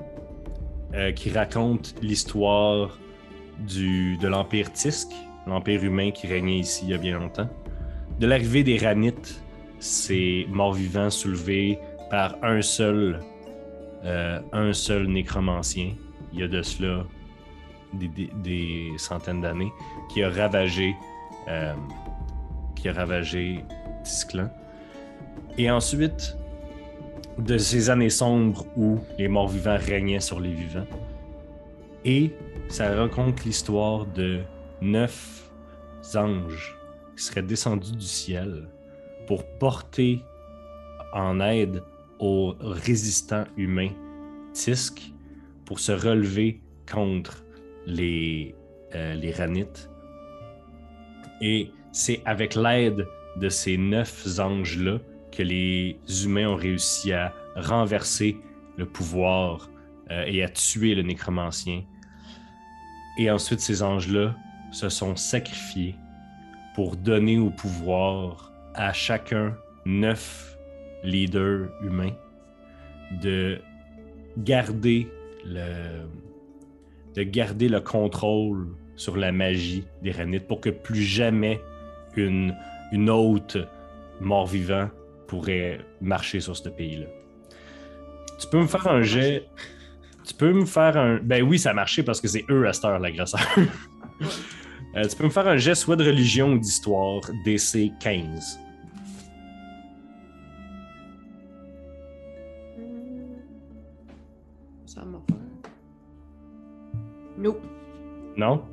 euh, qui raconte l'histoire de l'Empire Tisk, l'Empire humain qui régnait ici il y a bien longtemps. De l'arrivée des Ranites, ces morts-vivants soulevés par un seul, euh, un seul nécromancien, il y a de cela des, centaines d'années, qui a ravagé, euh, qui a ravagé Tisklan. Et ensuite, de ces années sombres où les morts-vivants régnaient sur les vivants. Et ça raconte l'histoire de neuf anges qui seraient descendus du ciel pour porter en aide au résistant humain Tisk pour se relever contre les, euh, les Ranites. Et c'est avec l'aide de ces neuf anges-là que les humains ont réussi à renverser le pouvoir euh, et à tuer le nécromancien. Et ensuite, ces anges-là se sont sacrifiés pour donner au pouvoir à chacun neuf leaders humains de garder le, de garder le contrôle sur la magie des Ranites pour que plus jamais une, une autre mort-vivant pourrait marcher sur ce pays-là. Tu peux me faire un jet. Tu peux me faire un. Ben oui, ça a marché parce que c'est eux à cette heure, l'agresseur. Euh, tu peux me faire un jet soit de religion ou d'histoire DC 15. Non?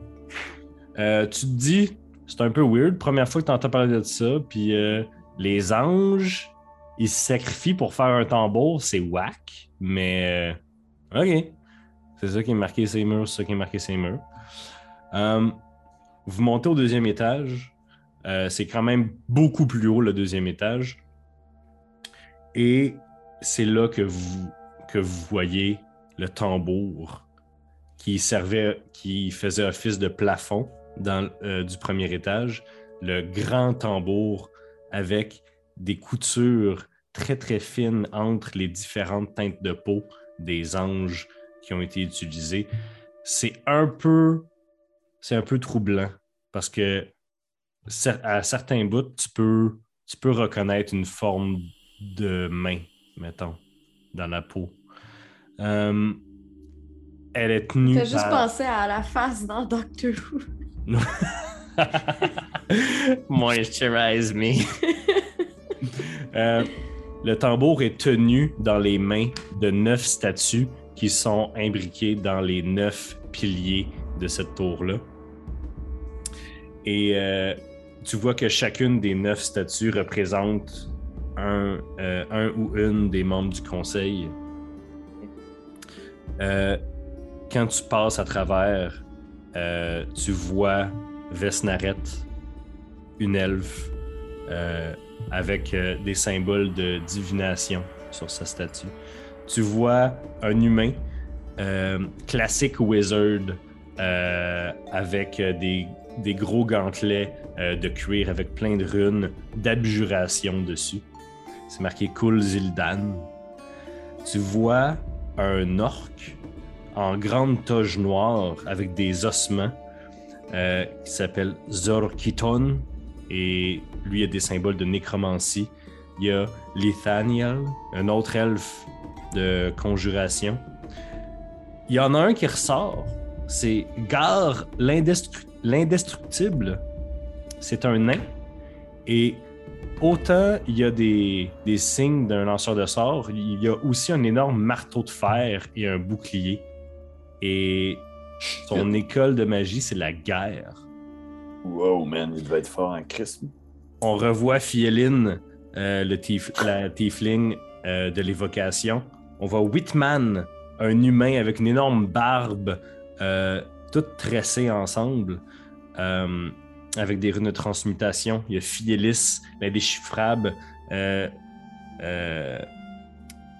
Euh, tu te dis, c'est un peu weird, première fois que tu entends parler de ça, puis euh, les anges, ils se sacrifient pour faire un tambour, c'est whack, mais euh, ok. C'est ça qui est marqué ces murs, c'est ça qui est marqué ces murs. Vous montez au deuxième étage, c'est quand même beaucoup plus haut le deuxième étage, et c'est là que vous, que vous voyez le tambour qui servait, qui faisait office de plafond dans, euh, du premier étage, le grand tambour avec des coutures très très fines entre les différentes teintes de peau des anges qui ont été utilisés. C'est un peu, c'est un peu troublant parce que à certains bouts, tu peux, tu peux reconnaître une forme de main, mettons, dans la peau. Euh, elle est tenue. Fais juste par- penser à la face dans Doctor Who. Moisturize me. Euh, le tambour est tenu dans les mains de neuf statues qui sont imbriquées dans les neuf piliers de cette tour-là. Et euh, tu vois que chacune des neuf statues représente un, euh, un ou une des membres du conseil. Euh, quand tu passes à travers, euh, tu vois Vesnaret, une elfe, euh, avec euh, des symboles de divination sur sa statue. Tu vois un humain, classique wizard, avec des, gros gantelets de cuir avec plein de runes d'abjuration dessus. C'est marqué Kul Zildan. Tu vois un orc en grande toge noire avec des ossements euh, qui s'appelle Zorkiton et lui a des symboles de nécromancie. Il y a Lithaniel, un autre elfe de conjuration. Il y en a un qui ressort, c'est Gar l'indestru- l'indestructible. C'est un nain et autant il y a des, des signes d'un lanceur de sorts, il y a aussi un énorme marteau de fer et un bouclier. Et son école de magie, c'est la guerre. Wow, man, il devait être fort en Christ. On revoit Fieline, euh, le tief- la tiefling euh, de l'évocation. On voit Whitman, un humain avec une énorme barbe, euh, toute tressée ensemble, euh, avec des runes de transmutation. Il y a Fielis, l'indéchiffrable,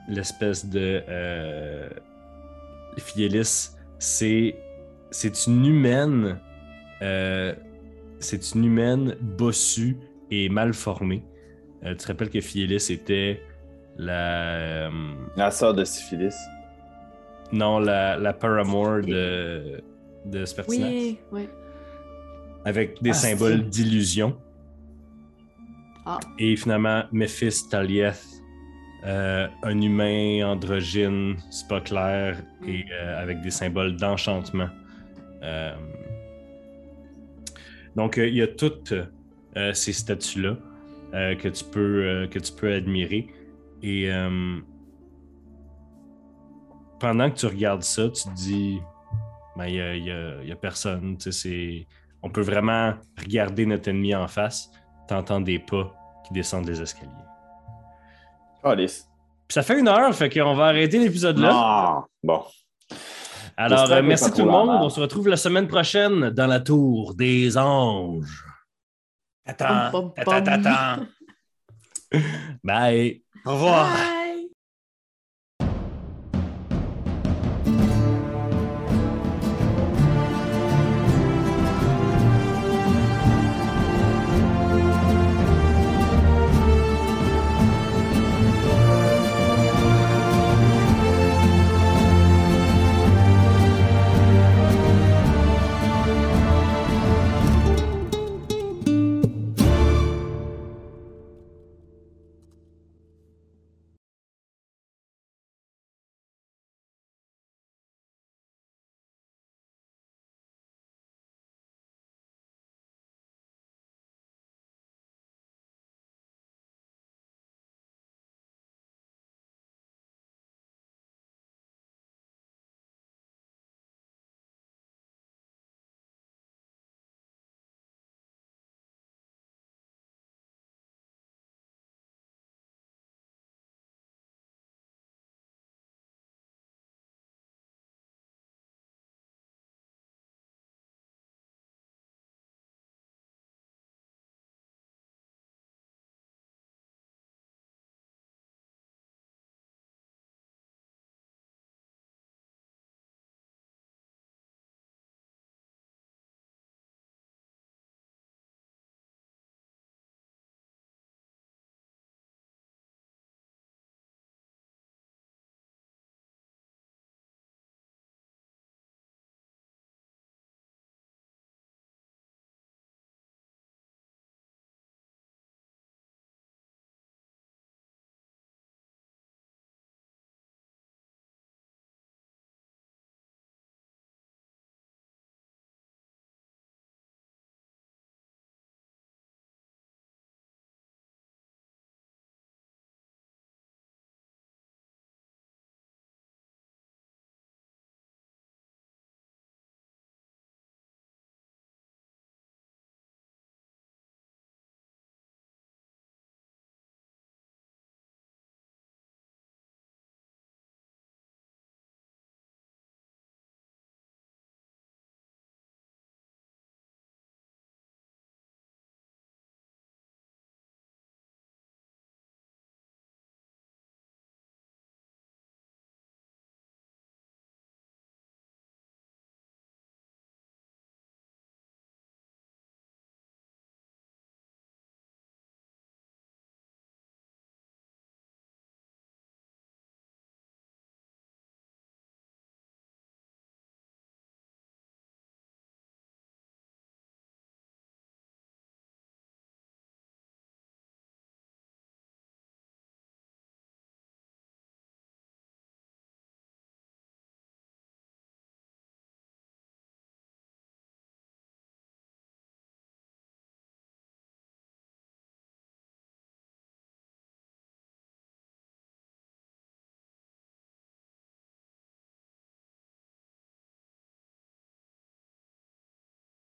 l'espèce de Fielis. C'est c'est une humaine. euh, c'est une humaine bossue et mal formée. Euh, tu te rappelles que Fielis était la. euh, La sœur de syphilis. non, la, la paramour de, de Spertinax. Oui, oui. Avec des Ah, symboles d'illusion. Ah. Et finalement, Memphis Talieth, euh, un humain androgyne, c'est pas clair, et euh, avec des symboles d'enchantement. Euh, donc, il y a toutes ces statues-là que, tu peux, que tu peux admirer. Et pendant que tu regardes ça, tu te dis, ben, il n'y a, a- a personne. tu On peut vraiment regarder notre ennemi en face, t'entends des pas qui descendent les escaliers. Puis ça fait une heure, fait qu'on va arrêter l'épisode là. Non. Bon. Alors, euh, merci tout le monde. On se retrouve la semaine prochaine dans la tour des anges. Attends, attends, attends. Bye. Au revoir. Bye.